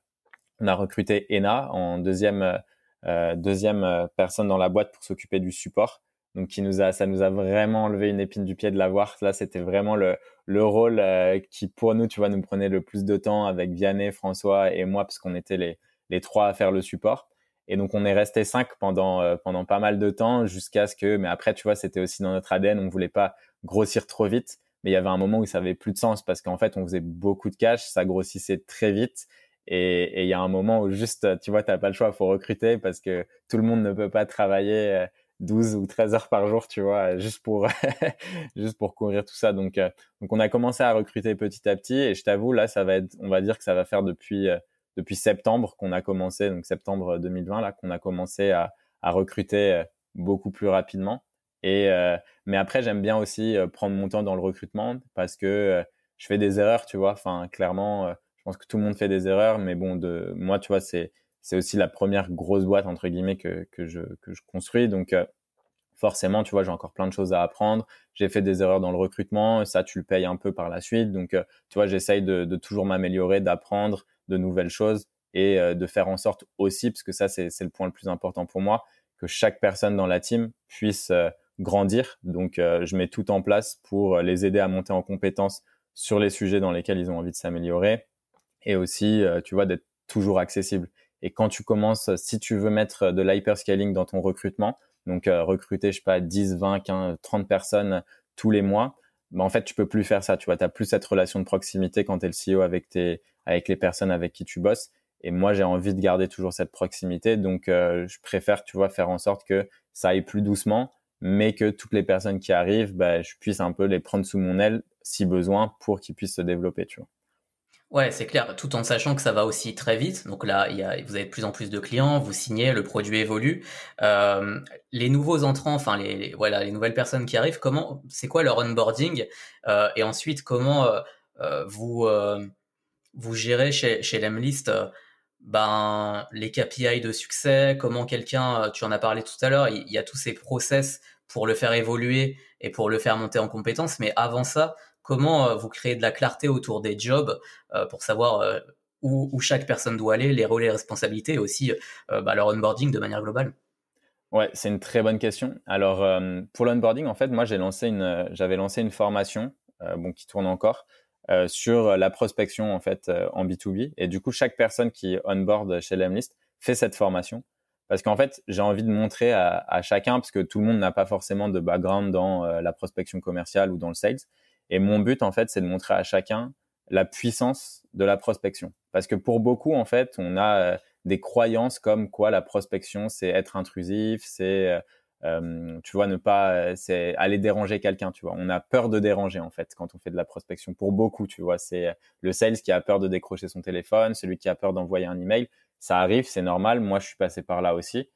On a recruté Ena en deuxième, euh, deuxième euh, personne dans la boîte pour s'occuper du support. Donc, qui nous a, ça nous a vraiment enlevé une épine du pied de l'avoir. Là, c'était vraiment le, le rôle euh, qui, pour nous, tu vois, nous prenait le plus de temps avec Vianney, François et moi, parce qu'on était les, les trois à faire le support. Et donc, on est resté cinq pendant, euh, pendant pas mal de temps jusqu'à ce que, mais après, tu vois, c'était aussi dans notre ADN. On voulait pas grossir trop vite mais il y avait un moment où ça avait plus de sens parce qu'en fait, on faisait beaucoup de cash, ça grossissait très vite. Et il y a un moment où juste, tu vois, tu n'as pas le choix, faut recruter parce que tout le monde ne peut pas travailler 12 euh, ou 13 heures par jour, tu vois, juste pour, juste pour courir tout ça. Donc, euh, donc, on a commencé à recruter petit à petit et je t'avoue, là, ça va être, on va dire que ça va faire depuis, euh, depuis septembre qu'on a commencé, donc septembre 2020, là, qu'on a commencé à, à recruter beaucoup plus rapidement. Et euh, mais après, j'aime bien aussi euh, prendre mon temps dans le recrutement parce que euh, je fais des erreurs, tu vois. Enfin, clairement, pense que tout le monde fait des erreurs, mais bon, de moi, tu vois, c'est c'est aussi la première grosse boîte entre guillemets que que je que je construis, donc forcément, tu vois, j'ai encore plein de choses à apprendre. J'ai fait des erreurs dans le recrutement, ça, tu le payes un peu par la suite. Donc, euh, tu vois, j'essaye de, de, toujours m'améliorer, d'apprendre de nouvelles choses et euh, de faire en sorte aussi, parce que ça, c'est le point le plus important pour moi, que chaque personne dans la team puisse euh, grandir. Donc, je mets tout en place pour les aider à monter en compétences sur les sujets dans lesquels ils ont envie de s'améliorer et aussi, tu vois, d'être toujours accessible. Et quand tu commences, si tu veux mettre de l'hyperscaling dans ton recrutement, donc euh, recruter, je sais pas, 10, 20, 15, 30 personnes tous les mois, bah, en fait, tu peux plus faire ça. Tu vois, tu as plus cette relation de proximité quand tu es le CEO avec, tes, avec les personnes avec qui tu bosses. Et moi, j'ai envie de garder toujours cette proximité. Donc, euh, je préfère, tu vois, faire en sorte que ça aille plus doucement, mais que toutes les personnes qui arrivent, bah, je puisse un peu les prendre sous mon aile si besoin pour qu'ils puissent se développer, tu vois. Ouais, c'est clair, tout en sachant que ça va aussi très vite. Donc là, il y a, vous avez de plus en plus de clients, vous signez, le produit évolue. Euh, les nouveaux entrants, enfin les, voilà, les nouvelles personnes qui arrivent, comment, c'est quoi leur onboarding euh, Et ensuite, comment euh, euh vous euh, vous gérez chez chez Lemlist ben les KPI de succès Comment quelqu'un, tu en as parlé tout à l'heure, il, il y a tous ces process pour le faire évoluer et pour le faire monter en compétences. Mais avant ça, comment euh, vous créez de la clarté autour des jobs euh, pour savoir euh, où, chaque personne doit aller, les rôles et responsabilités et aussi bah, leur onboarding de manière globale Ouais, c'est une très bonne question. Alors pour l'onboarding, en fait, moi j'ai lancé une, j'avais lancé une formation, bon qui tourne encore, sur la prospection en fait en B2B. Et du coup, chaque personne qui onboard chez Lemlist fait cette formation parce qu'en fait, j'ai envie de montrer à, à, chacun, parce que tout le monde n'a pas forcément de background dans la prospection commerciale ou dans le sales. Et mon but, en fait, c'est de montrer à chacun la puissance de la prospection. Parce que pour beaucoup, en fait, on a euh, des croyances comme quoi la prospection, c'est être intrusif, c'est, euh, euh, tu vois, ne pas, c'est aller déranger quelqu'un, tu vois. On a peur de déranger, en fait, quand on fait de la prospection. Pour beaucoup, tu vois, c'est le sales qui a peur de décrocher son téléphone, celui qui a peur d'envoyer un email. Ça arrive, c'est normal. Moi, je suis passé par là aussi.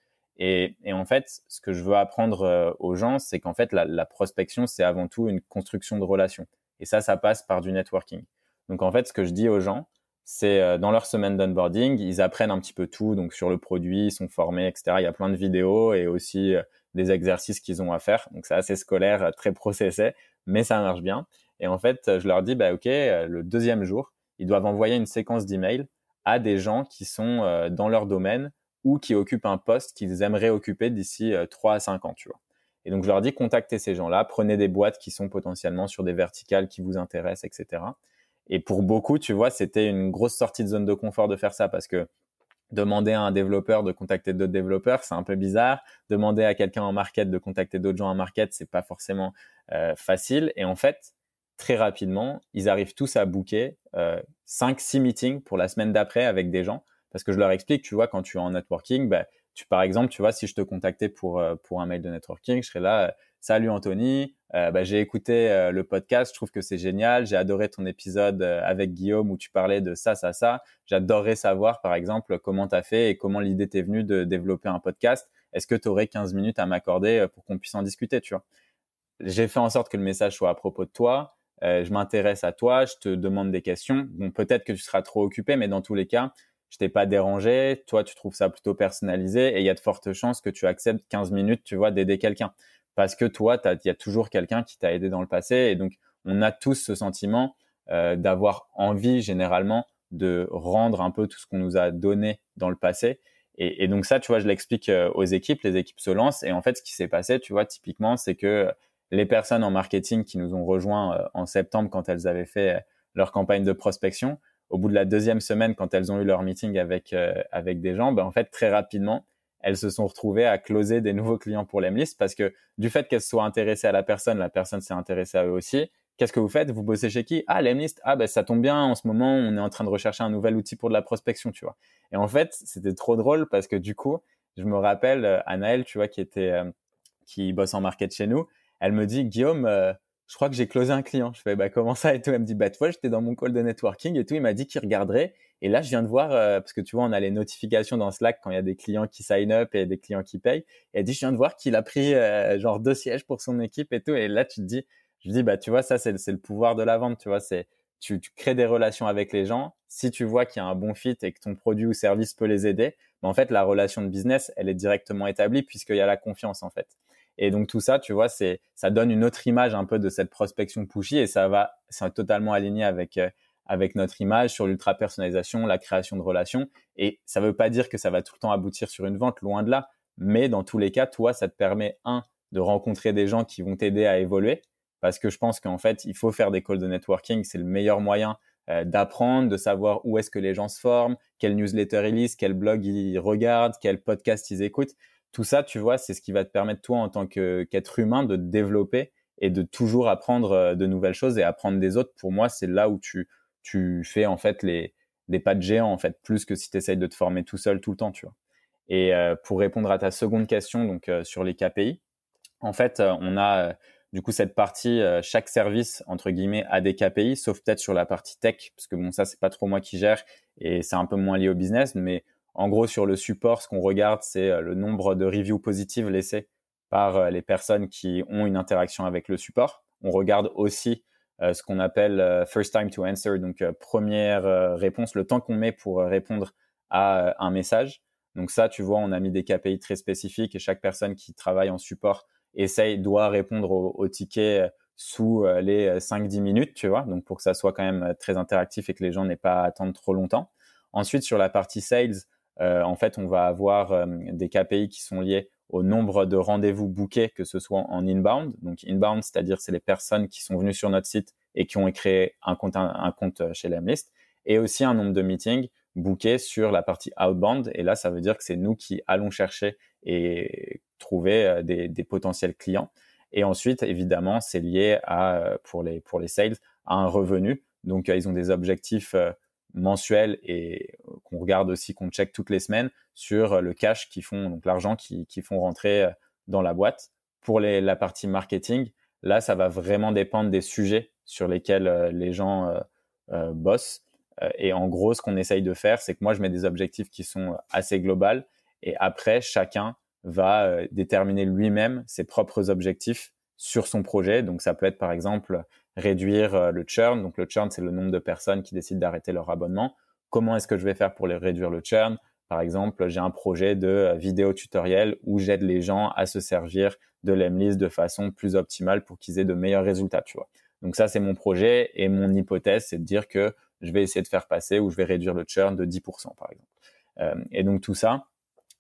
Et, en fait, ce que je veux apprendre euh, aux gens, c'est qu'en fait, la, la prospection, c'est avant tout une construction de relations. Et ça, ça passe par du networking. Donc en fait, ce que je dis aux gens, c'est euh, dans leur semaine d'onboarding, ils apprennent un petit peu tout, donc sur le produit, ils sont formés, etc. Il y a plein de vidéos et aussi euh, des exercices qu'ils ont à faire. Donc c'est assez scolaire, très processé, mais ça marche bien. Et en fait, je leur dis, bah ok, le deuxième jour, ils doivent envoyer une séquence d'emails à des gens qui sont dans leur domaine ou qui occupent un poste qu'ils aimeraient occuper d'ici 3 euh, à 5 ans, tu vois. Et donc, je leur dis, contactez ces gens-là, prenez des boîtes qui sont potentiellement sur des verticales qui vous intéressent, etc. Et pour beaucoup, tu vois, c'était une grosse sortie de zone de confort de faire ça parce que demander à un développeur de contacter d'autres développeurs, c'est un peu bizarre. Demander à quelqu'un en market de contacter d'autres gens en market, c'est pas forcément euh, facile. Et en fait, très rapidement, ils arrivent tous à booker euh, 5-6 meetings pour la semaine d'après avec des gens parce que je leur explique, tu vois, quand tu es en networking, bah, tu, par exemple, tu vois, si je te contactais pour, euh, un mail de networking, je serais là, euh, salut Anthony, euh, bah, j'ai écouté le podcast, je trouve que c'est génial, j'ai adoré ton épisode avec Guillaume où tu parlais de ça, ça, ça. J'adorerais savoir, par exemple, comment tu as fait et comment l'idée t'est venue de développer un podcast. Est-ce que tu aurais 15 minutes à m'accorder pour qu'on puisse en discuter, tu vois J'ai fait en sorte que le message soit à propos de toi. je m'intéresse à toi, je te demande des questions. Bon, peut-être que tu seras trop occupé, mais dans tous les cas, je t'ai pas dérangé, toi tu trouves ça plutôt personnalisé et il y a de fortes chances que tu acceptes 15 minutes, tu vois, d'aider quelqu'un. Parce que toi, il y a toujours quelqu'un qui t'a aidé dans le passé et donc on a tous ce sentiment euh, d'avoir envie généralement de rendre un peu tout ce qu'on nous a donné dans le passé. Et, et donc ça, tu vois, je l'explique euh, aux équipes, les équipes se lancent et en fait, ce qui s'est passé, tu vois, typiquement, c'est que les personnes en marketing qui nous ont rejoints euh, en septembre quand elles avaient fait leur campagne de prospection, au bout de la deuxième semaine, quand elles ont eu leur meeting avec euh, avec des gens, ben en fait très rapidement, elles se sont retrouvées à closer des nouveaux clients pour l'Emlist parce que du fait qu'elles soient intéressées à la personne, la personne s'est intéressée à eux aussi. Qu'est-ce que vous faites? Vous bossez chez qui? Ah, l'Emlist. Ah, ben ça tombe bien. En ce moment, on est en train de rechercher un nouvel outil pour de la prospection, tu vois. Et en fait, c'était trop drôle parce que du coup, je me rappelle euh, Anaël, tu vois, qui était euh, qui bosse en market chez nous. Elle me dit Guillaume, je crois que j'ai closé un client. Je fais, bah, comment ça et tout? Elle me dit, bah, tu vois, j'étais dans mon call de networking et tout. Il m'a dit qu'il regarderait. Et là, je viens de voir, euh, parce que tu vois, on a les notifications dans Slack quand il y a des clients qui sign up et des clients qui payent. Et elle dit, je viens de voir qu'il a pris, euh, genre, deux sièges pour son équipe et tout. Et là, tu te dis, je dis, bah, tu vois, ça, c'est, le pouvoir de la vente. Tu vois, c'est, tu, crées des relations avec les gens. Si tu vois qu'il y a un bon fit et que ton produit ou service peut les aider, bah, en fait, la relation de business, elle est directement établie puisqu'il y a la confiance, en fait. Et donc tout ça, tu vois, c'est ça donne une autre image un peu de cette prospection pushy et ça va, c'est totalement aligné avec avec notre image sur l'ultra personnalisation, la création de relations. Et ça ne veut pas dire que ça va tout le temps aboutir sur une vente, loin de là. Mais dans tous les cas, toi, ça te permet un de rencontrer des gens qui vont t'aider à évoluer, parce que je pense qu'en fait, il faut faire des calls de networking. C'est le meilleur moyen euh, d'apprendre, de savoir où est-ce que les gens se forment, quel newsletter ils lisent, quel blog ils regardent, quel podcast ils écoutent. Tout ça, tu vois, c'est ce qui va te permettre toi en tant qu'être humain de te développer et de toujours apprendre euh, de nouvelles choses et apprendre des autres. Pour moi, c'est là où tu tu fais en fait les des pas de géant en fait plus que si tu essayes de te former tout seul tout le temps, tu vois. Et euh, pour répondre à ta seconde question donc sur les KPI, en fait, on a du coup, cette partie, euh, chaque service, entre guillemets, a des KPI, sauf peut-être sur la partie tech, parce que bon, ça, c'est pas trop moi qui gère et c'est un peu moins lié au business. Mais en gros, sur le support, ce qu'on regarde, c'est euh, le nombre de reviews positives laissées par euh, les personnes qui ont une interaction avec le support. On regarde aussi ce qu'on appelle first time to answer, donc première réponse, le temps qu'on met pour répondre à un message. Donc ça, tu vois, on a mis des KPI très spécifiques et chaque personne qui travaille en support essaye, doit répondre au, au ticket euh, sous euh, les 5-10 euh, minutes, tu vois, donc pour que ça soit quand même très interactif et que les gens n'aient pas à attendre trop longtemps. Ensuite, sur la partie sales, en fait, on va avoir des KPI qui sont liés au nombre de rendez-vous bookés, que ce soit en inbound. Donc inbound, c'est-à-dire c'est les personnes qui sont venues sur notre site et qui ont créé un compte, compte chez Lemlist, et aussi un nombre de meetings bookés sur la partie outbound. Et là, ça veut dire que c'est nous qui allons chercher et trouver euh, des, des, potentiels clients. Et ensuite, évidemment, c'est lié à, euh, pour les, pour les sales, à un revenu. Donc, euh, ils ont des objectifs mensuels et qu'on regarde aussi, qu'on check toutes les semaines sur le cash qui font, donc l'argent qui, qui font rentrer dans la boîte. Pour les, la partie marketing, là, ça va vraiment dépendre des sujets sur lesquels les gens euh, bossent. et en gros, ce qu'on essaye de faire, c'est que moi, je mets des objectifs qui sont assez globales. Et après, chacun va euh, déterminer lui-même ses propres objectifs sur son projet. Donc ça peut être par exemple réduire euh, le churn. Donc le churn, c'est le nombre de personnes qui décident d'arrêter leur abonnement. Comment est-ce que je vais faire pour les réduire le churn? Par exemple, j'ai un projet de euh, vidéo tutoriel où j'aide les gens à se servir de l'Emlist de façon plus optimale pour qu'ils aient de meilleurs résultats, tu vois. Donc ça, c'est mon projet et mon hypothèse, c'est de dire que je vais essayer de faire passer ou je vais réduire le churn de 10%, par exemple. et donc tout ça,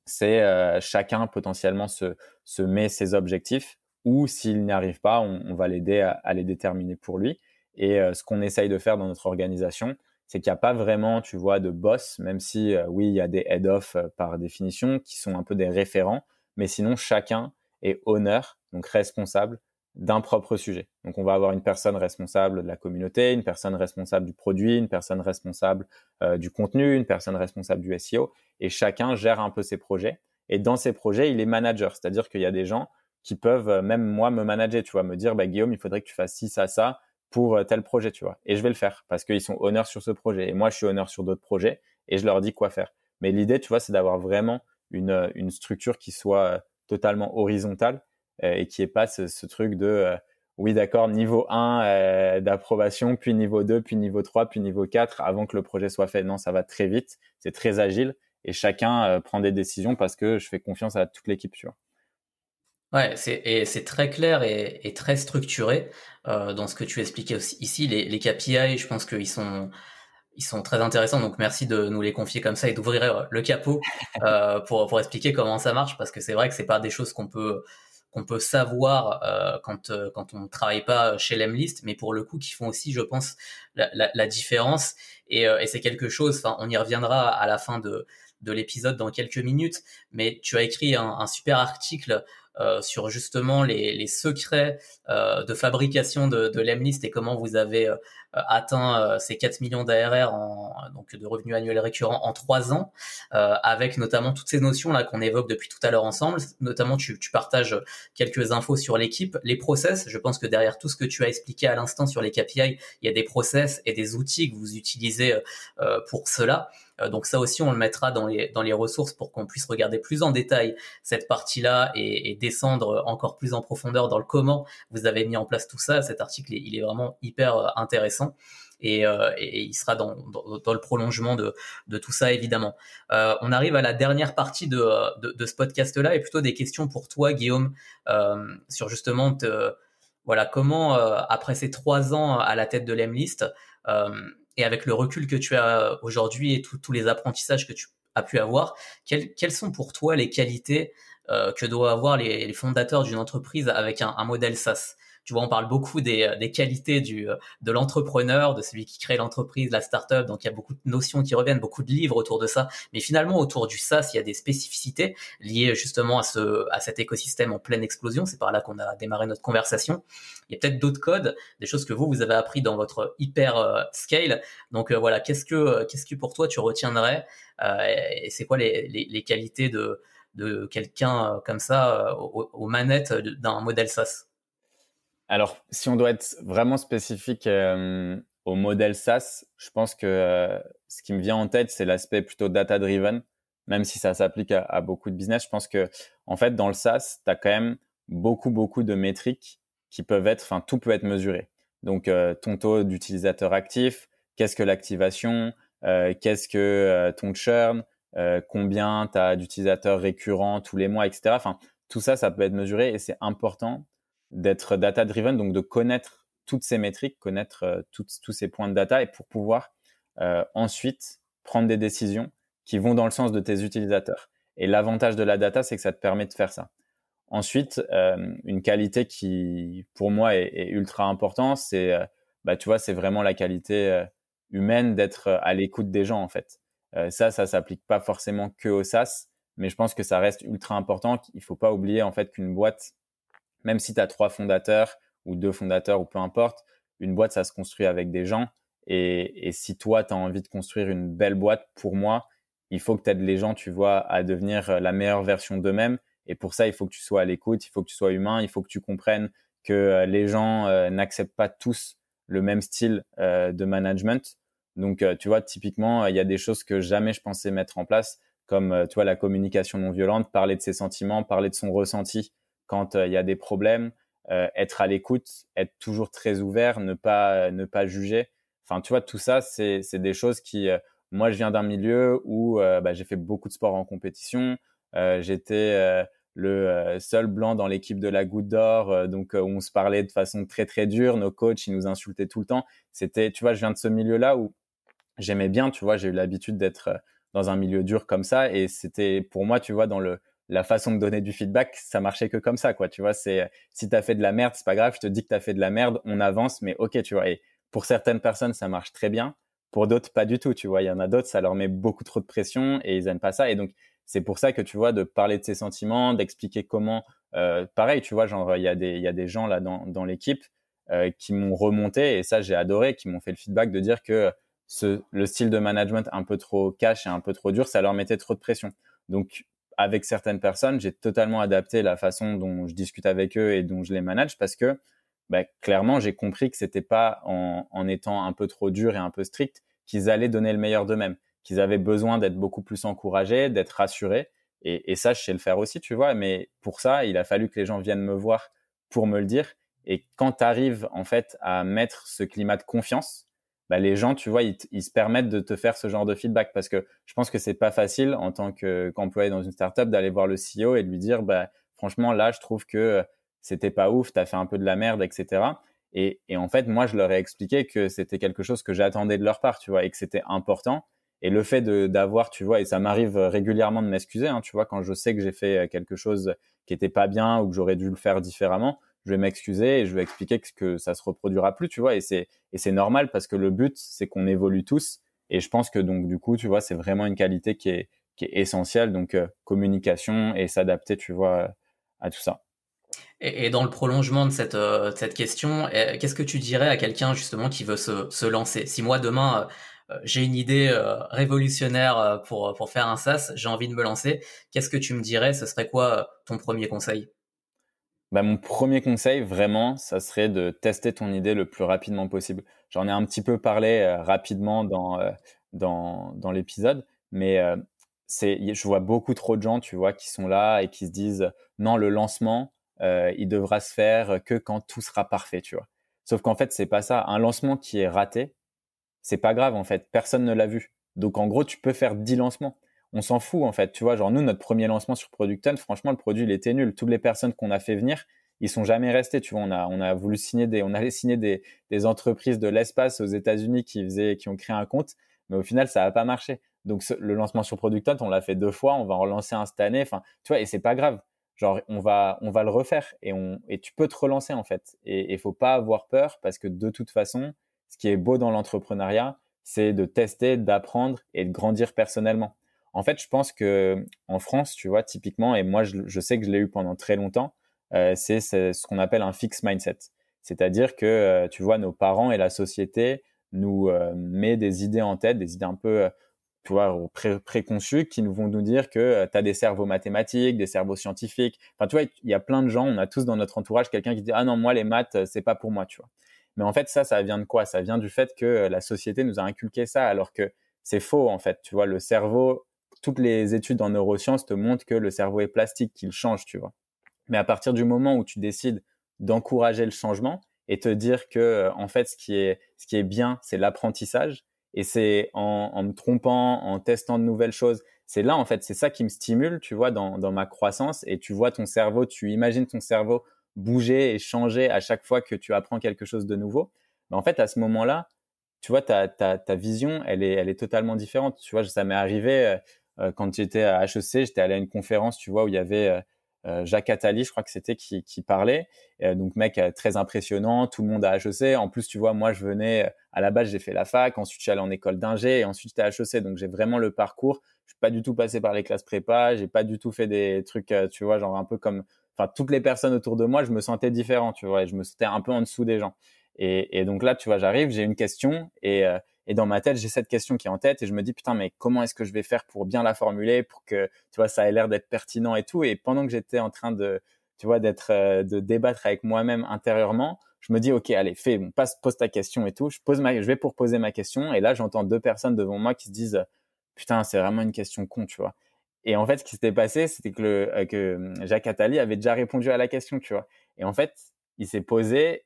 c'est euh, chacun potentiellement se, se met ses objectifs ou s'il n'y arrive pas, on, va l'aider à, les déterminer pour lui. Et euh, ce qu'on essaye de faire dans notre organisation, c'est qu'il n'y a pas vraiment, tu vois, de boss, même si euh, oui, il y a des head-off par définition qui sont un peu des référents, mais sinon chacun est honneur, donc responsable d'un propre sujet. Donc on va avoir une personne responsable de la communauté, une personne responsable du produit, une personne responsable euh, du contenu, une personne responsable du SEO, et chacun gère un peu ses projets. Et dans ces projets, il est manager, c'est-à-dire qu'il y a des gens qui peuvent euh, même moi me manager, tu vois, me dire bah Guillaume, il faudrait que tu fasses ci ça ça pour euh, tel projet, tu vois. Et je vais le faire parce qu'ils sont honneurs sur ce projet et moi je suis honneur sur d'autres projets et je leur dis quoi faire. Mais l'idée, tu vois, c'est d'avoir vraiment une, une structure qui soit totalement horizontale euh, et qui est pas ce, truc de euh, oui d'accord niveau 1 euh, d'approbation puis niveau 2 puis niveau 3 puis niveau 4 avant que le projet soit fait non ça va très vite c'est très agile et chacun prend des décisions parce que je fais confiance à toute l'équipe tu vois Ouais, c'est c'est très clair et, et très structuré euh, dans ce que tu expliquais aussi ici. Les, les KPI, je pense qu'ils sont ils sont très intéressants. Donc merci de nous les confier comme ça et d'ouvrir le capot euh, pour pour expliquer comment ça marche parce que c'est vrai que c'est pas des choses qu'on peut qu'on peut savoir euh, quand euh, quand on travaille pas chez l'Emlist, mais pour le coup qui font aussi, je pense, la, la, la différence. Et, euh, et c'est quelque chose. Enfin, on y reviendra à la fin de de l'épisode dans quelques minutes. Mais tu as écrit un, un super article euh, sur justement les, secrets euh, de fabrication de, de l'Emlist et comment vous avez euh, atteint ces 4 millions d'ARR, en, donc de revenus annuels récurrents en 3 ans, avec notamment toutes ces notions là qu'on évoque depuis tout à l'heure ensemble. Notamment, tu, tu partages quelques infos sur l'équipe, les process. Je pense que derrière tout ce que tu as expliqué à l'instant sur les KPI, il y a des process et des outils que vous utilisez pour cela. Donc ça aussi, on le mettra dans les, dans les ressources pour qu'on puisse regarder plus en détail cette partie-là et, descendre encore plus en profondeur dans le comment vous avez mis en place tout ça. Cet article, il est vraiment hyper intéressant et, euh, et il sera dans, dans, le prolongement de, de tout ça évidemment. Euh, on arrive à la dernière partie de, de, ce podcast-là et plutôt des questions pour toi Guillaume euh, sur justement te, voilà comment euh, après ces trois ans à la tête de l'Emlist euh, et avec le recul que tu as aujourd'hui et tous les apprentissages que tu as pu avoir, quelles, sont pour toi les qualités euh, que doivent avoir les, fondateurs d'une entreprise avec un modèle SaaS? Tu vois, on parle beaucoup des, euh, des qualités du, euh, de l'entrepreneur, de celui qui crée l'entreprise, la startup. Donc, il y a beaucoup de notions qui reviennent, beaucoup de livres autour de ça. Mais finalement, autour du SaaS, il y a des spécificités liées justement à ce, à cet écosystème en pleine explosion. C'est par là qu'on a démarré notre conversation. Il y a peut-être d'autres codes, des choses que vous, vous avez appris dans votre hyper euh, scale. Donc, voilà, qu'est-ce que, qu'est-ce que pour toi tu retiendrais et c'est quoi les, les, les, qualités de, de quelqu'un comme ça aux, aux manettes d'un modèle SaaS? Alors, si on doit être vraiment spécifique euh, au modèle SaaS, je pense que euh, ce qui me vient en tête, c'est l'aspect plutôt data-driven, même si ça s'applique à, beaucoup de business. Je pense que, en fait, dans le SaaS, tu as quand même beaucoup, beaucoup de métriques qui peuvent être, enfin, tout peut être mesuré. Donc, euh, ton taux d'utilisateur actif, qu'est-ce que l'activation, qu'est-ce que ton churn, combien tu as d'utilisateurs récurrents tous les mois, etc. Enfin, tout ça, ça peut être mesuré et c'est important d'être data driven, donc de connaître toutes ces métriques, connaître euh, tous ces points de data et pour pouvoir euh, ensuite prendre des décisions qui vont dans le sens de tes utilisateurs. Et l'avantage de la data, c'est que ça te permet de faire ça. Ensuite, euh, une qualité qui, pour moi, est, est ultra importante, c'est, euh, bah, tu vois, c'est vraiment la qualité euh, humaine d'être à l'écoute des gens, en fait. ça, ça s'applique pas forcément que au SaaS, mais je pense que ça reste ultra important. Il faut pas oublier, en fait, qu'une boîte, même si tu as trois fondateurs ou deux fondateurs ou peu importe, une boîte, ça se construit avec des gens. Et, si toi, tu as envie de construire une belle boîte, pour moi, il faut que tu aides les gens, tu vois, à devenir la meilleure version d'eux-mêmes. Et pour ça, il faut que tu sois à l'écoute, il faut que tu sois humain, il faut que tu comprennes que euh, les gens euh, n'acceptent pas tous le même style euh, de management. Donc, tu vois, typiquement, il y a des choses que jamais je pensais mettre en place, comme, tu vois, la communication non violente, parler de ses sentiments, parler de son ressenti quand euh, il y a des problèmes, euh, être à l'écoute, être toujours très ouvert, ne pas ne pas juger. Enfin, tu vois, tout ça, c'est des choses qui euh, moi, je viens d'un milieu où bah, j'ai fait beaucoup de sport en compétition. J'étais le seul blanc dans l'équipe de la Goutte d'Or, donc on se parlait de façon très très dure. Nos coachs, ils nous insultaient tout le temps. C'était, tu vois, je viens de ce milieu-là où j'aimais bien, tu vois, j'ai eu l'habitude d'être dans un milieu dur comme ça, et c'était pour moi, tu vois, dans le la façon de donner du feedback, ça marchait que comme ça, quoi. Tu vois, c'est si t'as fait de la merde, c'est pas grave. Je te dis que t'as fait de la merde, on avance, mais ok, tu vois. Et pour certaines personnes, ça marche très bien. Pour d'autres, pas du tout. Tu vois, il y en a d'autres, ça leur met beaucoup trop de pression et ils aiment pas ça. Et donc, c'est pour ça que tu vois, de parler de ses sentiments, d'expliquer comment. Euh, pareil, tu vois, genre il y a des il y a des gens là dans dans l'équipe euh, qui m'ont remonté et ça j'ai adoré, qui m'ont fait le feedback de dire que ce, le style de management un peu trop cash et un peu trop dur, ça leur mettait trop de pression. Donc avec certaines personnes, j'ai totalement adapté la façon dont je discute avec eux et dont je les manage parce que bah, clairement, j'ai compris que c'était pas en, en, étant un peu trop dur et un peu strict qu'ils allaient donner le meilleur d'eux-mêmes, qu'ils avaient besoin d'être beaucoup plus encouragés, d'être rassurés. Et, et, ça, je sais le faire aussi, tu vois. Mais pour ça, il a fallu que les gens viennent me voir pour me le dire. Et quand tu arrives en fait à mettre ce climat de confiance, bah, les gens, tu vois, ils, se permettent de te faire ce genre de feedback parce que je pense que c'est pas facile en tant qu'employé dans une startup d'aller voir le CEO et lui dire, bah, franchement, là, je trouve que c'était pas ouf, tu as fait un peu de la merde, etc. Et, en fait, moi, je leur ai expliqué que c'était quelque chose que j'attendais de leur part, tu vois, et que c'était important. Et le fait d'avoir, tu vois, et ça m'arrive régulièrement de m'excuser, hein, tu vois, quand je sais que j'ai fait quelque chose qui était pas bien ou que j'aurais dû le faire différemment, je vais m'excuser et je vais expliquer que, ça se reproduira plus, tu vois. Et c'est et c'est normal parce que le but c'est qu'on évolue tous. Et je pense que donc du coup, tu vois, c'est vraiment une qualité qui est qui est essentielle. Donc euh, communication et s'adapter, tu vois, à tout ça. Et, dans le prolongement de cette euh, cette question, euh, qu'est-ce que tu dirais à quelqu'un justement qui veut se lancer? Si moi demain j'ai une idée révolutionnaire pour pour faire un SaaS, j'ai envie de me lancer, qu'est-ce que tu me dirais? Ce serait quoi ton premier conseil? Bah, mon premier conseil, vraiment, ça serait de tester ton idée le plus rapidement possible. J'en ai un petit peu parlé euh, rapidement dans, euh, dans, dans l'épisode, mais c'est, je vois beaucoup trop de gens, tu vois, qui sont là et qui se disent non, le lancement, il devra se faire que quand tout sera parfait, tu vois. Sauf qu'en fait, c'est pas ça. Un lancement qui est raté, c'est pas grave en fait. Personne ne l'a vu. Donc en gros, tu peux faire 10 lancements. On s'en fout en fait. Tu vois, genre nous, notre premier lancement sur Producton, franchement, le produit, il était nul. Toutes les personnes qu'on a fait venir, ils sont jamais restés. Tu vois, on a, on a voulu signer des, on allait signer des, des entreprises de l'espace aux États-Unis qui faisaient, qui ont créé un compte, mais au final, ça n'a pas marché. Donc le lancement sur Producton, on l'a fait deux fois, on va en relancer un cette année. Enfin, tu vois, et c'est pas grave. Genre, on va, on va le refaire et on, et tu peux te relancer en fait. Et il faut pas avoir peur parce que de toute façon, ce qui est beau dans l'entrepreneuriat, c'est de tester, d'apprendre et de grandir personnellement. En fait, je pense que en France, tu vois, typiquement, et moi, je, sais que je l'ai eu pendant très longtemps, euh, c'est ce qu'on appelle un fixed mindset. C'est-à-dire que, euh, tu vois, nos parents et la société nous euh, met des idées en tête, des idées un peu, tu vois, pré préconçues, qui nous vont nous dire que tu as des cerveaux mathématiques, des cerveaux scientifiques. Enfin, tu vois, il y a plein de gens, on a tous dans notre entourage quelqu'un qui dit ah non moi les maths c'est pas pour moi, tu vois. Mais en fait, ça, ça vient de quoi? Ça vient du fait que euh, la société nous a inculqué ça, alors que c'est faux, en fait. Tu vois, le cerveau, toutes les études en neurosciences te montrent que le cerveau est plastique, qu'il change, tu vois. Mais à partir du moment où tu décides d'encourager le changement et te dire que, euh, en fait, ce qui est, ce qui est bien, c'est l'apprentissage, et c'est en, me trompant, en testant de nouvelles choses, c'est là, en fait, c'est ça qui me stimule, tu vois, dans, dans ma croissance, et tu vois ton cerveau, tu imagines ton cerveau bouger et changer à chaque fois que tu apprends quelque chose de nouveau, mais en fait, à ce moment-là, tu vois, ta, ta, ta vision, elle est, elle est totalement différente. Tu vois, ça m'est arrivé euh, quand j'étais à HEC, j'étais allé à une conférence, tu vois, où il y avait euh, Jacques Attali, je crois que c'était, qui, qui parlait. donc, mec très impressionnant, tout le monde à HEC. En plus, tu vois, moi, je venais, à la base, j'ai fait la fac, ensuite, je suis allé en école d'ingé, et ensuite, j'étais à HEC. Donc, j'ai vraiment le parcours. Je suis pas du tout passé par les classes prépa, j'ai pas du tout fait des trucs, tu vois, genre un peu comme enfin toutes les personnes autour de moi, je me sentais différent, tu vois, et je me sentais un peu en dessous des gens. Et, et donc là, tu vois, j'arrive, j'ai une question et, euh, et dans ma tête, j'ai cette question qui est en tête et je me dis putain, mais comment est-ce que je vais faire pour bien la formuler, pour que tu vois ça ait l'air d'être pertinent et tout. Et pendant que j'étais en train de, tu vois, d'être euh, de débattre avec moi-même intérieurement, je me dis ok, allez, fais, passe, pose ta question et tout. Je pose ma, je vais pour poser ma question et là, j'entends deux personnes devant moi qui se disent putain, c'est vraiment une question con, tu vois. Et en fait, ce qui s'était passé, c'était que, le, euh, que hum, Jacques Attali avait déjà répondu à la question, tu vois. Et en fait, il s'est posé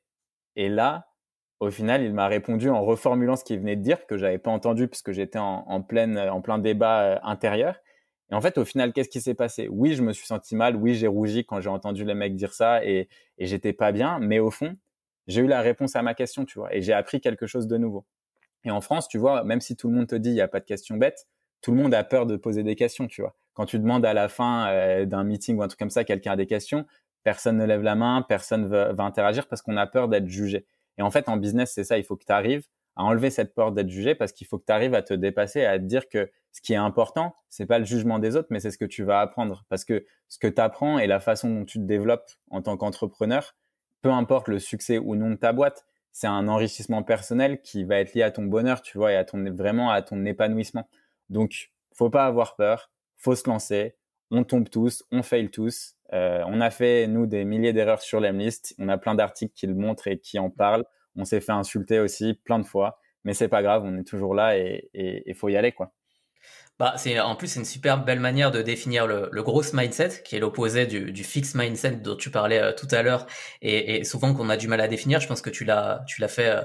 et là, au final, il m'a répondu en reformulant ce qu'il venait de dire, que j'avais pas entendu puisque j'étais en, en, plein débat euh, intérieur. Et en fait, au final, qu'est-ce qui s'est passé? Oui, je me suis senti mal. Oui, j'ai rougi quand j'ai entendu les mecs dire ça et, j'étais pas bien. Mais au fond, j'ai eu la réponse à ma question, tu vois. Et j'ai appris quelque chose de nouveau. Et en France, tu vois, même si tout le monde te dit il y a pas de questions bêtes, tout le monde a peur de poser des questions, tu vois quand tu demandes à la fin euh, d'un meeting ou un truc comme ça, quelqu'un a des questions, personne ne lève la main, personne va interagir parce qu'on a peur d'être jugé. Et en fait, en business, c'est ça, il faut que tu arrives à enlever cette peur d'être jugé parce qu'il faut que tu arrives à te dépasser, à te dire que ce qui est important, c'est pas le jugement des autres, mais c'est ce que tu vas apprendre. Parce que ce que tu apprends et la façon dont tu te développes en tant qu'entrepreneur, peu importe le succès ou non de ta boîte, c'est un enrichissement personnel qui va être lié à ton bonheur, tu vois, et à ton vraiment à ton épanouissement. Donc, faut pas avoir peur faut se lancer. On tombe tous, on fail tous. Euh, on a fait, nous, des milliers d'erreurs sur l'Emlist. On a plein d'articles qui le montrent et qui en parlent. On s'est fait insulter aussi plein de fois. Mais c'est pas grave, on est toujours là et il faut y aller, quoi. Bah, c'est en plus c'est une super belle manière de définir le, le growth mindset, qui est l'opposé du, du fixed mindset dont tu parlais euh, tout à l'heure, et, souvent qu'on a du mal à définir. Je pense que tu l'as tu l'as fait euh,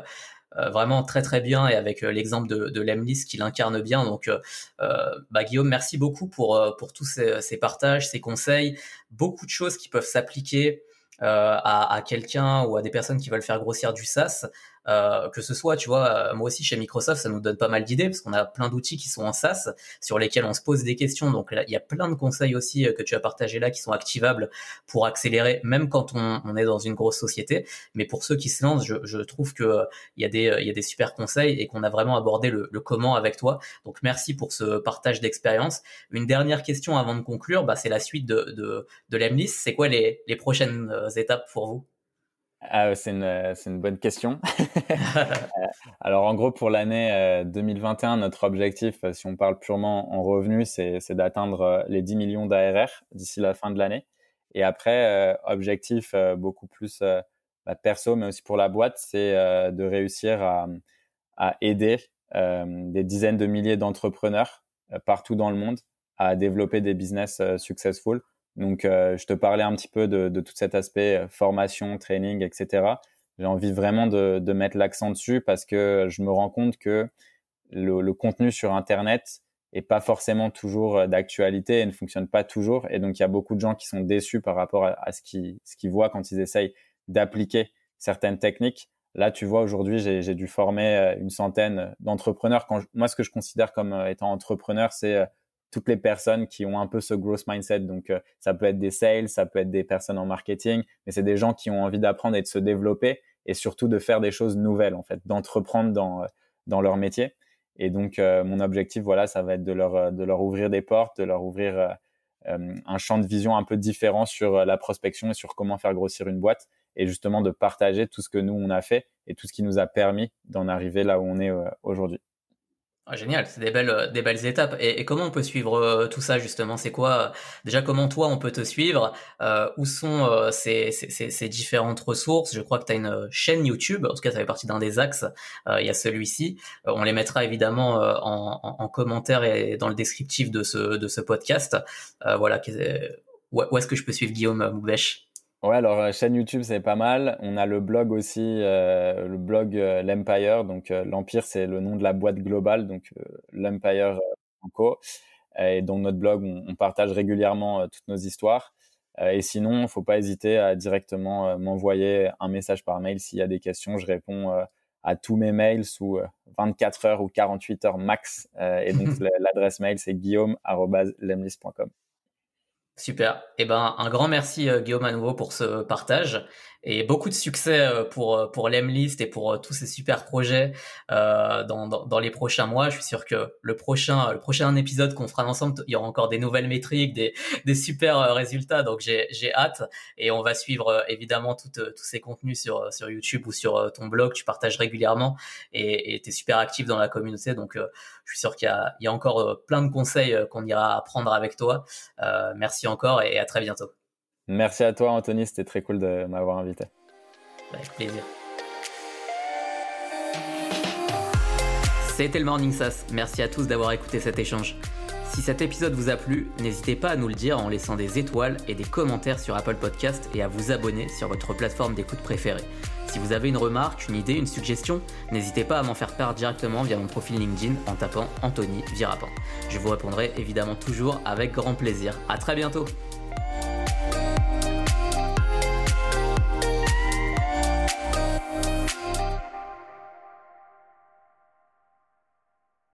vraiment très très bien et avec euh, l'exemple de, de Lemlis qui l'incarne bien. Donc, euh, bah, Guillaume, merci beaucoup pour pour tous ces, ces, partages, ces conseils, beaucoup de choses qui peuvent s'appliquer à, à quelqu'un ou à des personnes qui veulent faire grossir du SaaS. Euh, que ce soit, tu vois, euh, moi aussi chez Microsoft, ça nous donne pas mal d'idées parce qu'on a plein d'outils qui sont en SaaS sur lesquels on se pose des questions. Donc là, il y a plein de conseils aussi euh, que tu as partagé là qui sont activables pour accélérer, même quand on, est dans une grosse société. Mais pour ceux qui se lancent, je, trouve que il y a des il y a des super conseils et qu'on a vraiment abordé le, comment avec toi. Donc merci pour ce partage d'expérience. Une dernière question avant de conclure, bah, c'est la suite de de, l'Emlis. C'est quoi les prochaines étapes pour vous? Ah, c'est une, une, bonne question. Euh, alors, en gros, pour l'année 2021, euh, notre objectif, euh, si on parle purement en revenus, c'est d'atteindre les 10 millions d'ARR d'ici la fin de l'année. Et après, objectif beaucoup plus bah, perso, mais aussi pour la boîte, c'est de réussir à, à aider des dizaines de milliers d'entrepreneurs partout dans le monde à développer des business successful. Donc, je te parlais un petit peu de, de tout cet aspect formation, training, etc. J'ai envie vraiment de, de mettre l'accent dessus parce que je me rends compte que le, le contenu sur Internet est pas forcément toujours d'actualité et ne fonctionne pas toujours. Et donc, il y a beaucoup de gens qui sont déçus par rapport à, ce qu'ils ce qu'ils voient quand ils essayent d'appliquer certaines techniques. Là, tu vois, aujourd'hui, j'ai dû former euh, une centaine d'entrepreneurs. Moi, ce que je considère comme euh, étant entrepreneur, c'est euh, toutes les personnes qui ont un peu ce growth mindset. Donc, ça peut être des sales, ça peut être des personnes en marketing, mais c'est des gens qui ont envie d'apprendre et de se développer et surtout de faire des choses nouvelles, en fait, d'entreprendre dans, dans leur métier. Et donc, mon objectif, voilà, ça va être de leur, de leur ouvrir des portes, de leur ouvrir un champ de vision un peu différent sur la prospection et sur comment faire grossir une boîte et justement de partager tout ce que nous on a fait et tout ce qui nous a permis d'en arriver là où on est euh, aujourd'hui. Ah, génial, c'est des belles, euh, des belles étapes. Et, comment on peut suivre euh, tout ça justement? C'est quoi Déjà, comment toi on peut te suivre? Où sont ces, différentes ressources? Je crois que tu as une chaîne YouTube, en tout cas ça fait partie d'un des axes. Il y a celui-ci. on les mettra évidemment en, en, commentaire et dans le descriptif de ce, de ce podcast. voilà, où, est-ce que je peux suivre Guillaume Moubèche Ouais, alors euh, chaîne YouTube c'est pas mal. On a le blog aussi, euh, le blog euh, l'Empire. Donc l'Empire c'est le nom de la boîte globale, donc l'Empire Co. Et dans notre blog on, partage régulièrement toutes nos histoires. et sinon, faut pas hésiter à directement m'envoyer un message par mail s'il y a des questions. Je réponds à tous mes mails sous 24 heures ou 48 heures max. et donc l'adresse mail c'est guillaume@lemlist.com. Super. Eh ben, un grand merci euh, Guillaume à nouveau pour ce partage et beaucoup de succès euh, pour euh, pour l'Emlist et pour tous ces super projets dans, dans, dans, les prochains mois. Je suis sûr que le prochain le prochain épisode qu'on fera ensemble, il y aura encore des nouvelles métriques, des des super résultats. Donc j'ai j'ai hâte et on va suivre évidemment tous ces contenus sur sur YouTube ou sur ton blog. Tu partages régulièrement et tu es super actif dans la communauté. Donc je suis sûr qu'il y a il y a encore plein de conseils qu'on ira apprendre avec toi. merci encore et à très bientôt. Merci à toi, Anthony. C'était très cool de m'avoir invité. Avec plaisir. C'était le Morning Sass. Merci à tous d'avoir écouté cet échange. Si cet épisode vous a plu, n'hésitez pas à nous le dire en laissant des étoiles et des commentaires sur Apple Podcast et à vous abonner sur votre plateforme d'écoute préférée. Si vous avez une remarque, une idée, une suggestion, n'hésitez pas à m'en faire part directement via mon profil LinkedIn en tapant Anthony Virapin. Je vous répondrai évidemment toujours avec grand plaisir. À très bientôt